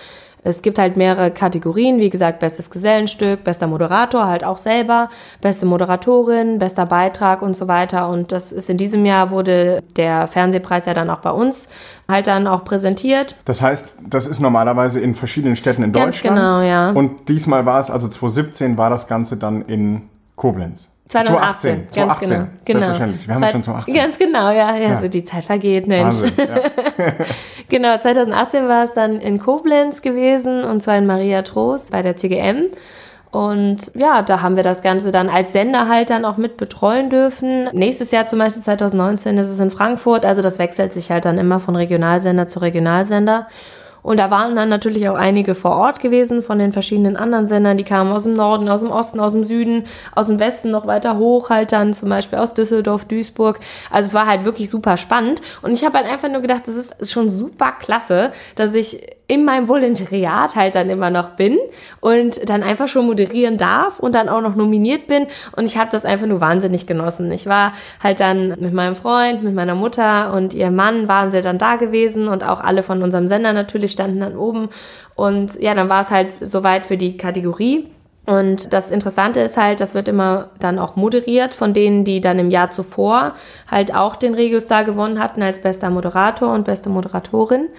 Es gibt halt mehrere Kategorien, wie gesagt, bestes Gesellenstück, bester Moderator halt auch selber, beste Moderatorin, bester Beitrag und so weiter. Und das ist in diesem Jahr wurde der Fernsehpreis ja dann auch bei uns halt dann auch präsentiert. Das heißt, das ist normalerweise in verschiedenen Städten in Ganz Deutschland. genau, ja. Und diesmal war es, also 2017 war das Ganze dann in Koblenz. 2018, 2018, ganz genau. genau. Selbstverständlich. Wir haben ja schon 2018. Ganz genau, ja, ja, Ja. So die Zeit vergeht, Mensch. Wahnsinn, ja. Genau, 2018 war es dann in Koblenz gewesen und zwar in Maria Trost bei der CGM. Und ja, da haben wir das Ganze dann als Sender halt dann auch mit betreuen dürfen. Nächstes Jahr zum Beispiel 2019 ist es in Frankfurt. Also das wechselt sich halt dann immer von Regionalsender zu Regionalsender. Und da waren dann natürlich auch einige vor Ort gewesen von den verschiedenen anderen Sendern. Die kamen aus dem Norden, aus dem Osten, aus dem Süden, aus dem Westen noch weiter hoch, halt dann zum Beispiel aus Düsseldorf, Duisburg. Also es war halt wirklich super spannend. Und ich habe halt einfach nur gedacht, das ist schon super klasse, dass ich in meinem Volontariat halt dann immer noch bin und dann einfach schon moderieren darf und dann auch noch nominiert bin. Und ich habe das einfach nur wahnsinnig genossen. Ich war halt dann mit meinem Freund, mit meiner Mutter und ihrem Mann waren wir dann da gewesen und auch alle von unserem Sender natürlich standen dann oben. Und ja, dann war es halt soweit für die Kategorie. Und das Interessante ist halt, das wird immer dann auch moderiert von denen, die dann im Jahr zuvor halt auch den Regiostar gewonnen hatten als bester Moderator und beste Moderatorin.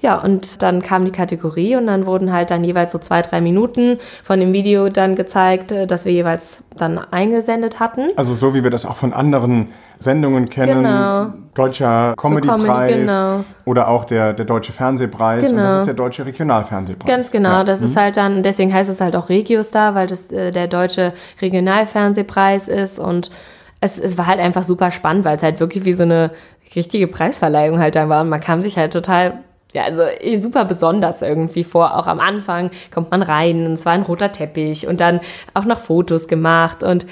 Ja, und dann kam die Kategorie und dann wurden halt dann jeweils so zwei, drei Minuten von dem Video dann gezeigt, äh, das wir jeweils dann eingesendet hatten. Also so wie wir das auch von anderen Sendungen kennen. Genau. Deutscher Comedypreis Comedy, genau. oder auch der, der Deutsche Fernsehpreis genau. und das ist der Deutsche Regionalfernsehpreis. Ganz genau, ja. das mhm. ist halt dann, deswegen heißt es halt auch Regiostar, weil das äh, der Deutsche Regionalfernsehpreis ist und es, es war halt einfach super spannend, weil es halt wirklich wie so eine richtige Preisverleihung halt da war und man kam sich halt total ja, also eh, super besonders irgendwie vor. Auch am Anfang kommt man rein und es war ein roter Teppich und dann auch noch Fotos gemacht und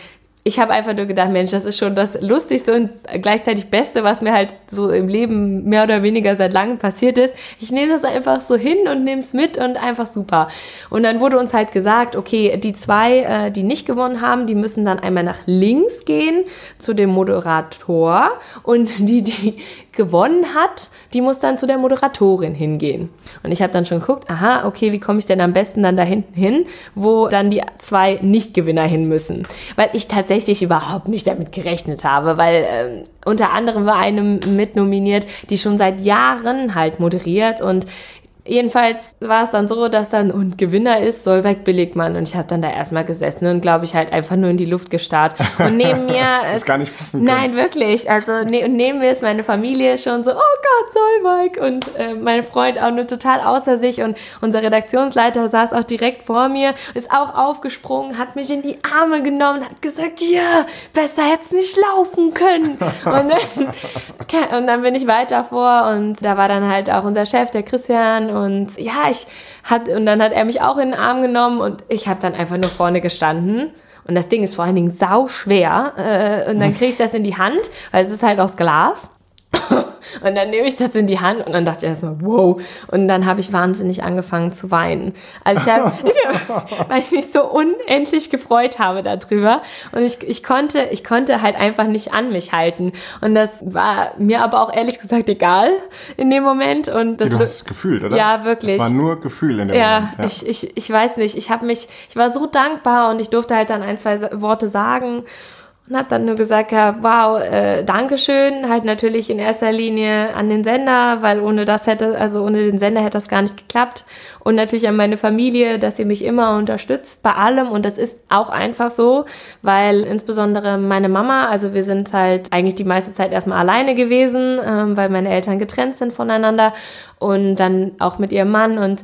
ich habe einfach nur gedacht, Mensch, das ist schon das Lustigste und gleichzeitig Beste, was mir halt so im Leben mehr oder weniger seit langem passiert ist. Ich nehme das einfach so hin und nehme es mit und einfach super. Und dann wurde uns halt gesagt, okay, die zwei, äh, die nicht gewonnen haben, die müssen dann einmal nach links gehen zu dem Moderator und die, die gewonnen hat, die muss dann zu der Moderatorin hingehen. Und ich habe dann schon geguckt, aha, okay, wie komme ich denn am besten dann da hinten hin, wo dann die zwei Nichtgewinner hin müssen. Weil ich tatsächlich überhaupt nicht damit gerechnet habe, weil äh, unter anderem war eine mitnominiert, die schon seit Jahren halt moderiert und Jedenfalls war es dann so, dass dann und Gewinner ist Solveig Billigmann und ich habe dann da erstmal gesessen und glaube ich halt einfach nur in die Luft gestarrt und neben mir ist gar nicht fassen können. Nein, wirklich. Also ne, und neben mir ist meine Familie schon so, oh Gott, Solveig und äh, mein Freund auch nur total außer sich und unser Redaktionsleiter saß auch direkt vor mir, ist auch aufgesprungen, hat mich in die Arme genommen, hat gesagt, ja, besser hätte nicht laufen können. und, dann, und dann bin ich weiter vor und da war dann halt auch unser Chef, der Christian und ja, ich hat und dann hat er mich auch in den Arm genommen und ich habe dann einfach nur vorne gestanden. Und das Ding ist vor allen Dingen sau schwer. Äh, und dann kriege ich das in die Hand, weil es ist halt aus Glas. Und dann nehme ich das in die Hand und dann dachte ich erstmal, wow. Und dann habe ich wahnsinnig angefangen zu weinen. Also ich habe, hab, weil ich mich so unendlich gefreut habe darüber. Und ich, ich konnte, ich konnte halt einfach nicht an mich halten. Und das war mir aber auch ehrlich gesagt egal in dem Moment. Und das du hast es gefühlt, oder? Ja, wirklich. Es war nur Gefühl in dem ja, Moment. Ja, ich, ich, ich weiß nicht. Ich habe mich, ich war so dankbar und ich durfte halt dann ein, zwei Worte sagen und hat dann nur gesagt, ja, wow, äh, Dankeschön, halt natürlich in erster Linie an den Sender, weil ohne das hätte, also ohne den Sender hätte das gar nicht geklappt. Und natürlich an meine Familie, dass ihr mich immer unterstützt bei allem. Und das ist auch einfach so, weil insbesondere meine Mama, also wir sind halt eigentlich die meiste Zeit erstmal alleine gewesen, ähm, weil meine Eltern getrennt sind voneinander und dann auch mit ihrem Mann und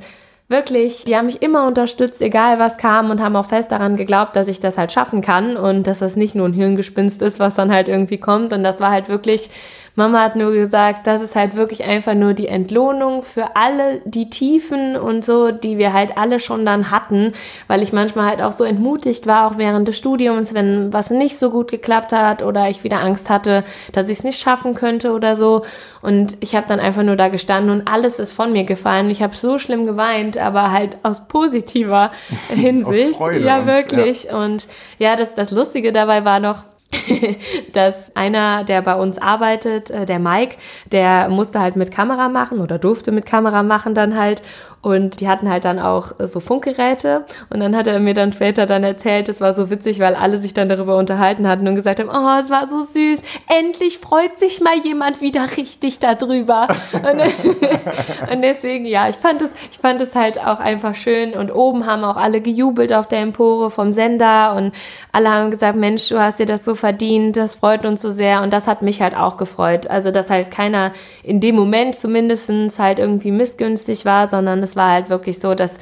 wirklich, die haben mich immer unterstützt, egal was kam und haben auch fest daran geglaubt, dass ich das halt schaffen kann und dass das nicht nur ein Hirngespinst ist, was dann halt irgendwie kommt. Und das war halt wirklich Mama hat nur gesagt, das ist halt wirklich einfach nur die Entlohnung für alle die Tiefen und so, die wir halt alle schon dann hatten, weil ich manchmal halt auch so entmutigt war, auch während des Studiums, wenn was nicht so gut geklappt hat oder ich wieder Angst hatte, dass ich es nicht schaffen könnte oder so. Und ich habe dann einfach nur da gestanden und alles ist von mir gefallen. Ich habe so schlimm geweint, aber halt aus positiver Hinsicht. aus ja, wirklich. Und, ja. und ja, das, das Lustige dabei war noch, dass einer, der bei uns arbeitet, äh, der Mike, der musste halt mit Kamera machen oder durfte mit Kamera machen dann halt. Und die hatten halt dann auch so Funkgeräte. Und dann hat er mir dann später dann erzählt, es war so witzig, weil alle sich dann darüber unterhalten hatten und gesagt haben, oh, es war so süß. Endlich freut sich mal jemand wieder richtig darüber. und, und deswegen, ja, ich fand es, ich fand es halt auch einfach schön. Und oben haben auch alle gejubelt auf der Empore vom Sender und alle haben gesagt, Mensch, du hast dir das so verdient, das freut uns so sehr. Und das hat mich halt auch gefreut. Also, dass halt keiner in dem Moment zumindestens halt irgendwie missgünstig war, sondern es es war halt wirklich so, dass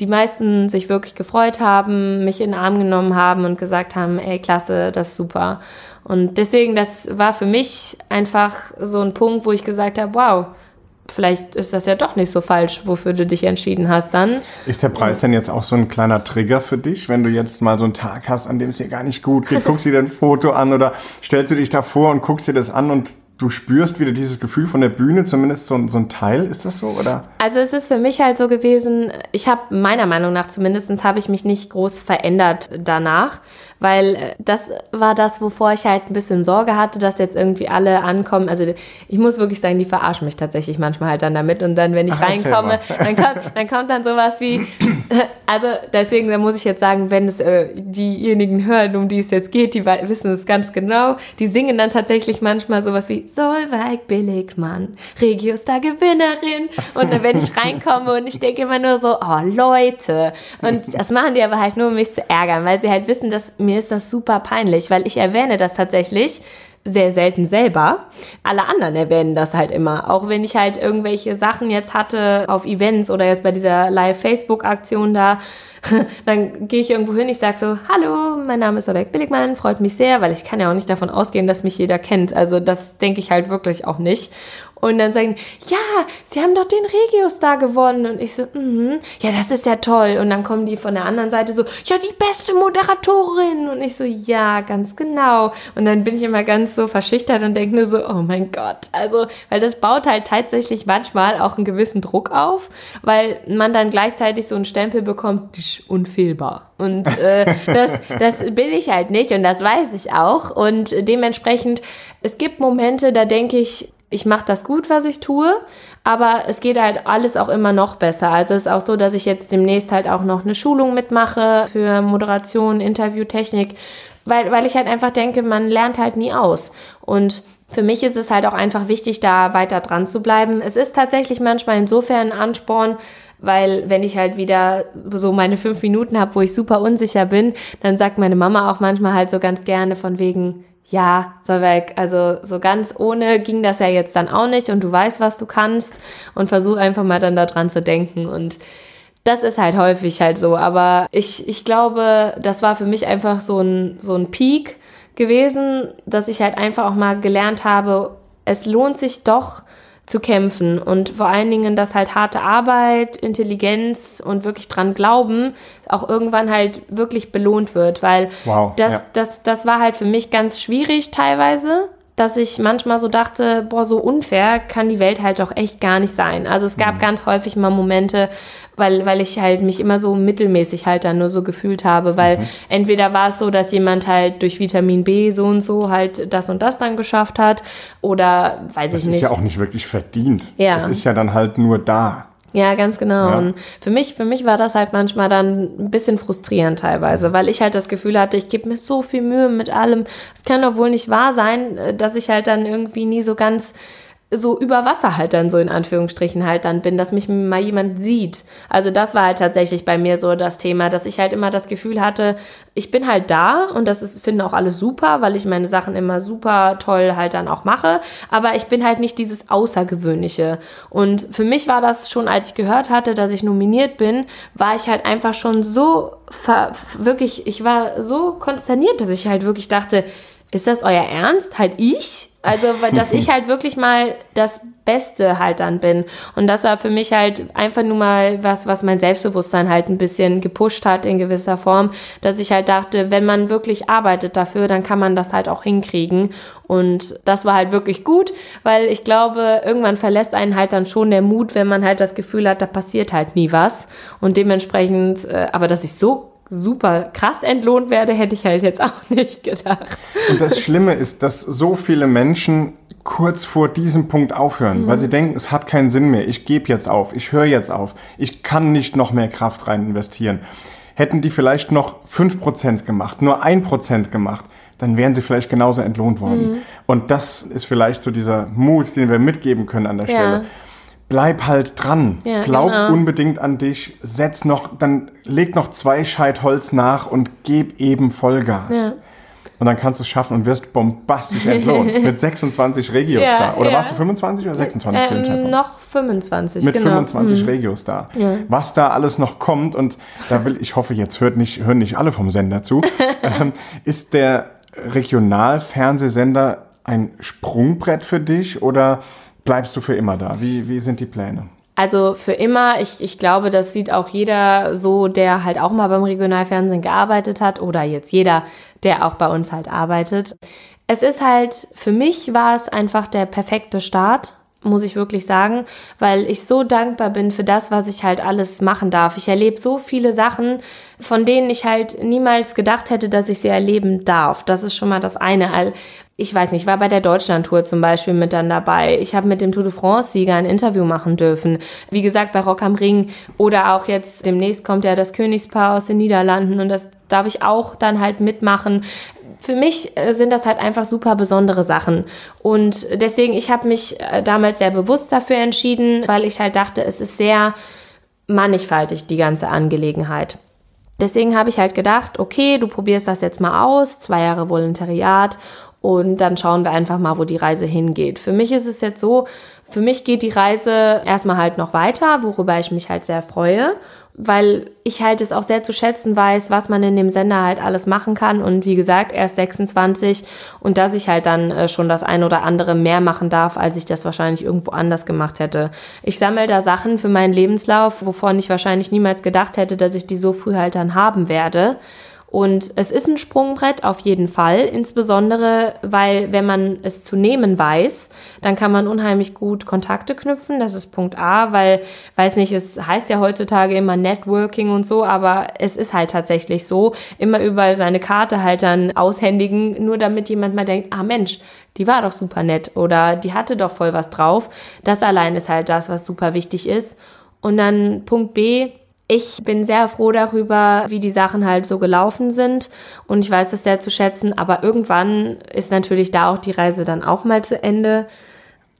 die meisten sich wirklich gefreut haben, mich in den Arm genommen haben und gesagt haben, ey, klasse, das ist super. Und deswegen, das war für mich einfach so ein Punkt, wo ich gesagt habe, wow, vielleicht ist das ja doch nicht so falsch, wofür du dich entschieden hast dann. Ist der Preis denn jetzt auch so ein kleiner Trigger für dich, wenn du jetzt mal so einen Tag hast, an dem es dir gar nicht gut geht? Guckst du dir ein Foto an oder stellst du dich davor und guckst dir das an und du spürst wieder dieses Gefühl von der Bühne, zumindest so, so ein Teil, ist das so, oder? Also es ist für mich halt so gewesen, ich habe meiner Meinung nach zumindestens habe ich mich nicht groß verändert danach weil äh, das war das, wovor ich halt ein bisschen Sorge hatte, dass jetzt irgendwie alle ankommen. Also ich muss wirklich sagen, die verarschen mich tatsächlich manchmal halt dann damit und dann, wenn ich Ach, reinkomme, dann kommt, dann kommt dann sowas wie, also deswegen, da muss ich jetzt sagen, wenn es äh, diejenigen hören, um die es jetzt geht, die wissen es ganz genau, die singen dann tatsächlich manchmal sowas wie Solveig Billigmann, Regiostar Gewinnerin. Und dann, wenn ich reinkomme und ich denke immer nur so, oh Leute. Und das machen die aber halt nur, um mich zu ärgern, weil sie halt wissen, dass mir ist das super peinlich, weil ich erwähne das tatsächlich sehr selten selber. Alle anderen erwähnen das halt immer. Auch wenn ich halt irgendwelche Sachen jetzt hatte auf Events oder jetzt bei dieser Live-Facebook-Aktion da, dann gehe ich irgendwo hin, ich sage so, hallo, mein Name ist Oleg Billigmann, freut mich sehr, weil ich kann ja auch nicht davon ausgehen, dass mich jeder kennt. Also das denke ich halt wirklich auch nicht. Und dann sagen, ja, sie haben doch den Regiostar gewonnen. Und ich so, mhm, ja, das ist ja toll. Und dann kommen die von der anderen Seite so, ja, die beste Moderatorin. Und ich so, ja, ganz genau. Und dann bin ich immer ganz so verschüchtert und denke nur so, oh mein Gott. Also, weil das baut halt tatsächlich manchmal auch einen gewissen Druck auf, weil man dann gleichzeitig so einen Stempel bekommt, unfehlbar. Und äh, das, das bin ich halt nicht und das weiß ich auch. Und dementsprechend, es gibt Momente, da denke ich, ich mache das gut, was ich tue, aber es geht halt alles auch immer noch besser. Also es ist auch so, dass ich jetzt demnächst halt auch noch eine Schulung mitmache für Moderation, Interviewtechnik, weil, weil ich halt einfach denke, man lernt halt nie aus. Und für mich ist es halt auch einfach wichtig, da weiter dran zu bleiben. Es ist tatsächlich manchmal insofern ein Ansporn, weil wenn ich halt wieder so meine fünf Minuten habe, wo ich super unsicher bin, dann sagt meine Mama auch manchmal halt so ganz gerne von wegen, ja, soll weg. Also so ganz ohne ging das ja jetzt dann auch nicht und du weißt, was du kannst und versuch einfach mal dann daran zu denken und das ist halt häufig halt so, aber ich, ich glaube, das war für mich einfach so ein, so ein Peak gewesen, dass ich halt einfach auch mal gelernt habe, es lohnt sich doch, zu kämpfen und vor allen Dingen, dass halt harte Arbeit, Intelligenz und wirklich dran glauben auch irgendwann halt wirklich belohnt wird, weil wow, das, ja. das, das war halt für mich ganz schwierig teilweise, dass ich manchmal so dachte, boah, so unfair kann die Welt halt doch echt gar nicht sein. Also es gab mhm. ganz häufig mal Momente, weil, weil ich halt mich immer so mittelmäßig halt dann nur so gefühlt habe, weil mhm. entweder war es so, dass jemand halt durch Vitamin B so und so halt das und das dann geschafft hat oder weiß das ich nicht. Das ist ja auch nicht wirklich verdient. Ja. Es ist ja dann halt nur da. Ja, ganz genau. Ja. Und für mich, für mich war das halt manchmal dann ein bisschen frustrierend teilweise, weil ich halt das Gefühl hatte, ich gebe mir so viel Mühe mit allem. Es kann doch wohl nicht wahr sein, äh, dass ich halt dann irgendwie nie so ganz so über Wasser halt dann so in Anführungsstrichen halt dann bin, dass mich mal jemand sieht. Also das war halt tatsächlich bei mir so das Thema, dass ich halt immer das Gefühl hatte, ich bin halt da und das ist, finden auch alle super, weil ich meine Sachen immer super toll halt dann auch mache, aber ich bin halt nicht dieses Außergewöhnliche. Und für mich war das schon, als ich gehört hatte, dass ich nominiert bin, war ich halt einfach schon so wirklich, ich war so konsterniert, dass ich halt wirklich dachte, ist das euer Ernst? Halt ich? Also, dass ich halt wirklich mal das Beste halt dann bin. Und das war für mich halt einfach nur mal was, was mein Selbstbewusstsein halt ein bisschen gepusht hat in gewisser Form, dass ich halt dachte, wenn man wirklich arbeitet dafür, dann kann man das halt auch hinkriegen. Und das war halt wirklich gut, weil ich glaube, irgendwann verlässt einen halt dann schon der Mut, wenn man halt das Gefühl hat, da passiert halt nie was. Und dementsprechend, äh, aber dass ich so super krass entlohnt werde, hätte ich halt jetzt auch nicht gedacht. Und das Schlimme ist, dass so viele Menschen kurz vor diesem Punkt aufhören, mhm. weil sie denken, es hat keinen Sinn mehr, ich gebe jetzt auf, ich höre jetzt auf, ich kann nicht noch mehr Kraft rein investieren. Hätten die vielleicht noch fünf Prozent gemacht, nur ein Prozent gemacht, dann wären sie vielleicht genauso entlohnt worden. Mhm. Und das ist vielleicht so dieser Mut, den wir mitgeben können an der ja. Stelle bleib halt dran. Ja, Glaub genau. unbedingt an dich. Setz noch, dann leg noch zwei Scheit Holz nach und geb eben Vollgas. Ja. und dann kannst du es schaffen und wirst bombastisch entlohnt. mit 26 Regios Ja, da. Oder ja. warst du 25 oder 26 zu dem Ähm, Zeitpunkt? noch 25, mit genau. 25 Regios da. Was da alles noch kommt und da will ich hoffe, jetzt hört nicht, hören nicht alle vom Sender zu, ähm, ist der Regionalfernsehsender ein Sprungbrett für dich oder bleibst du für immer da? Wie, wie sind die Pläne? Also für immer, ich, ich glaube, das sieht auch jeder so, der halt auch mal beim Regionalfernsehen gearbeitet hat oder jetzt jeder, der auch bei uns halt arbeitet. Es ist halt, für mich war es einfach der perfekte Start, muss ich wirklich sagen, weil ich so dankbar bin für das, was ich halt alles machen darf. Ich erlebe so viele Sachen, von denen ich halt niemals gedacht hätte, dass ich sie erleben darf. Das ist schon mal das eine. Ich weiß nicht, ich war bei der Deutschlandtour zum Beispiel mit dann dabei. Ich habe mit dem Tour de France-Sieger ein Interview machen dürfen. Wie gesagt, bei Rock am Ring oder auch jetzt demnächst kommt ja das Königspaar aus den Niederlanden und das darf ich auch dann halt mitmachen für mich äh, sind das halt einfach super besondere Sachen. Und deswegen, ich habe mich äh, damals sehr bewusst dafür entschieden, weil ich halt dachte, es ist sehr mannigfaltig, die ganze Angelegenheit. Deswegen habe ich halt gedacht, okay, du probierst das jetzt mal aus, zwei Jahre Volontariat und dann schauen wir einfach mal, wo die Reise hingeht. Für mich ist es jetzt so, für mich geht die Reise erstmal halt noch weiter, worüber ich mich halt sehr freue, weil ich halt es auch sehr zu schätzen weiß, was man in dem Sender halt alles machen kann und wie gesagt, erst 26 und dass ich halt dann äh, schon das ein oder andere mehr machen darf, als ich das wahrscheinlich irgendwo anders gemacht hätte. Ich sammle da Sachen für meinen Lebenslauf, wovon ich wahrscheinlich niemals gedacht hätte, dass ich die so früh halt dann haben werde. Und es ist ein Sprungbrett auf jeden Fall, insbesondere weil wenn man es zu nehmen weiß, dann kann man unheimlich gut Kontakte knüpfen. Das ist Punkt A, weil, weiß nicht, es heißt ja heutzutage immer Networking und so, aber es ist halt tatsächlich so, immer überall seine Karte halt dann aushändigen, nur damit jemand mal denkt, ah Mensch, die war doch super nett oder die hatte doch voll was drauf. Das allein ist halt das, was super wichtig ist. Und dann Punkt B, ich bin sehr froh darüber, wie die Sachen halt so gelaufen sind und ich weiß das sehr zu schätzen, aber irgendwann ist natürlich da auch die Reise dann auch mal zu Ende.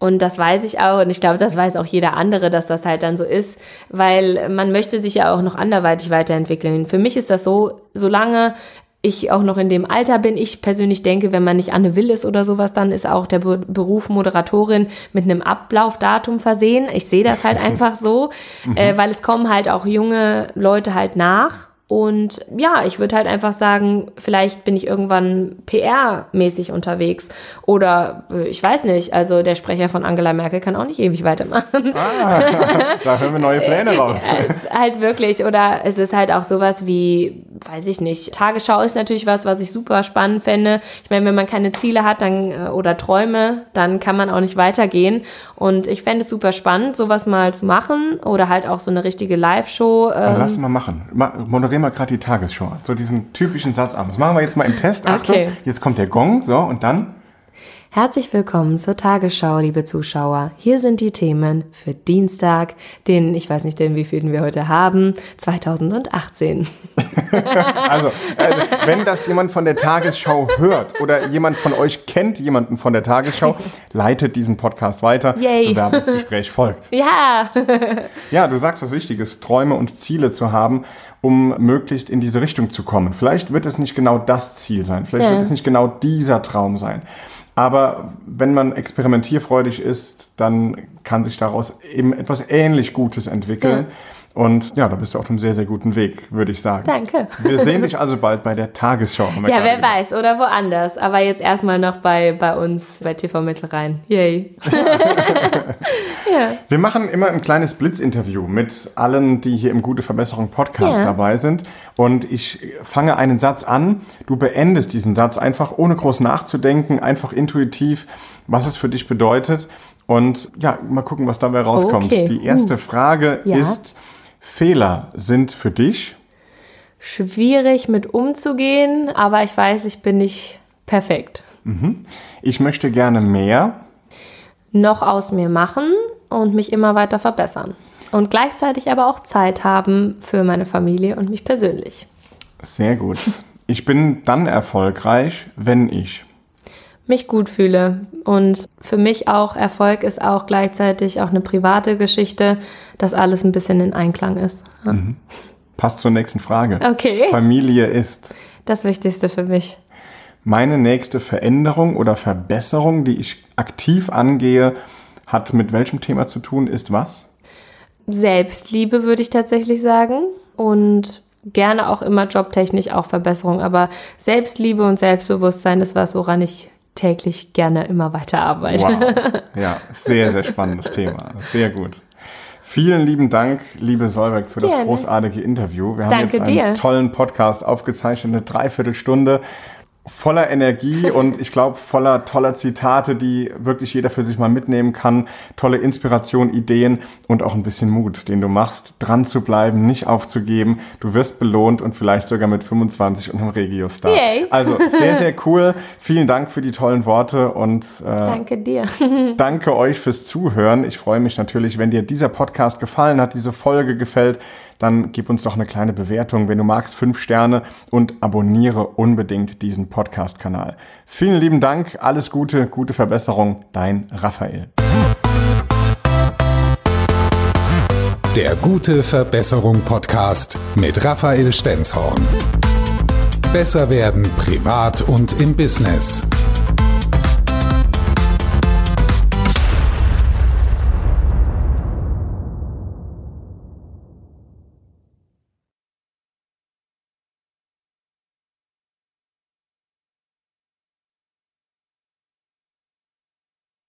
Und das weiß ich auch und ich glaube, das weiß auch jeder andere, dass das halt dann so ist, weil man möchte sich ja auch noch anderweitig weiterentwickeln. Für mich ist das so, solange ich auch noch in dem Alter bin. Ich persönlich denke, wenn man nicht Anne Will ist oder sowas, dann ist auch der Be Beruf Moderatorin mit einem Ablaufdatum versehen. Ich sehe das halt einfach so, äh, weil es kommen halt auch junge Leute halt nach. Und ja, ich würde halt einfach sagen, vielleicht bin ich irgendwann PR-mäßig unterwegs. Oder äh, ich weiß nicht, also der Sprecher von Angela Merkel kann auch nicht ewig weitermachen. Ah, da hören wir neue Pläne raus. Es ist halt wirklich, oder es ist halt auch sowas wie, weiß ich nicht, Tagesschau ist natürlich was, was ich super spannend fände. Ich meine, wenn man keine Ziele hat dann äh, oder Träume, dann kann man auch nicht weitergehen. Und ich fände es super spannend, sowas mal zu machen oder halt auch so eine richtige Live-Show. Ähm, lass mal machen. Ma moderier mal gerade die Tagesschau. So diesen typischen Satz an. Das machen wir jetzt mal im Test. Achtung, Okay. jetzt kommt der Gong. So, und dann? Herzlich willkommen zur Tagesschau, liebe Zuschauer. Hier sind die Themen für Dienstag, den, ich weiß nicht, den wievielten wir heute haben, 2018. Also, äh, wenn das jemand von der Tagesschau hört oder jemand von euch kennt jemanden von der Tagesschau, leitet diesen Podcast weiter. Yay. Bewerbungsgespräch folgt. Ja, Ja, du sagst was Wichtiges, Träume und Ziele zu haben, um möglichst in diese Richtung zu kommen. Vielleicht wird es nicht genau das Ziel sein, vielleicht Ja. wird es nicht genau dieser Traum sein. Aber wenn man experimentierfreudig ist, dann kann sich daraus eben etwas ähnlich Gutes entwickeln. Und ja, da bist du auf einem sehr, sehr guten Weg, würde ich sagen. danke. Wir sehen dich also bald bei der Tagesschau. Ja, wer weiß, oder woanders. Aber jetzt erstmal noch bei, bei uns, bei TV Mittelrhein. Yay. Wir machen immer ein kleines Blitzinterview mit allen, die hier im Gute Verbesserung Podcast Ja. dabei sind. Und ich fange einen Satz an. Du beendest diesen Satz einfach ohne groß nachzudenken, einfach intuitiv, was es für dich bedeutet. Und ja, mal gucken, was dabei rauskommt. Okay. Die erste Uh. Frage Ja. ist, Fehler sind für dich? Schwierig mit umzugehen, aber ich weiß, ich bin nicht perfekt. Ich möchte gerne mehr. Noch aus mir machen und mich immer weiter verbessern. Und gleichzeitig aber auch Zeit haben für meine Familie und mich persönlich. Sehr gut. Ich bin dann erfolgreich, wenn ich. Mich gut fühle. Und für mich auch Erfolg ist auch gleichzeitig auch eine private Geschichte, dass alles ein bisschen in Einklang ist. Ja. Passt zur nächsten Frage. Okay. Familie ist. Das Wichtigste für mich. Meine nächste Veränderung oder Verbesserung, die ich aktiv angehe, hat mit welchem Thema zu tun, ist was? Selbstliebe würde ich tatsächlich sagen und gerne auch immer jobtechnisch auch Verbesserung, aber Selbstliebe und Selbstbewusstsein ist was, woran ich täglich gerne immer weiter arbeite. Wow. Ja, sehr, sehr spannendes Thema. Sehr gut. Vielen lieben Dank, liebe Solveig, für das Gerne. großartige Interview. Wir haben Danke jetzt einen dir. tollen Podcast aufgezeichnet, eine Dreiviertelstunde voller Energie und ich glaube voller toller Zitate, die wirklich jeder für sich mal mitnehmen kann. Tolle Inspiration, Ideen und auch ein bisschen Mut, den du machst, dran zu bleiben, nicht aufzugeben. Du wirst belohnt und vielleicht sogar mit 25 und einem Regio-Star. Also sehr, sehr cool. Vielen Dank für die tollen Worte und äh, danke dir. danke euch fürs Zuhören. Ich freue mich natürlich, wenn dir dieser Podcast gefallen hat, diese Folge gefällt dann gib uns doch eine kleine Bewertung, wenn du magst, fünf Sterne und abonniere unbedingt diesen Podcast-Kanal. Vielen lieben Dank, alles Gute, gute Verbesserung, dein Raphael. Der gute Verbesserung Podcast mit Raphael Stenzhorn. Besser werden privat und im Business.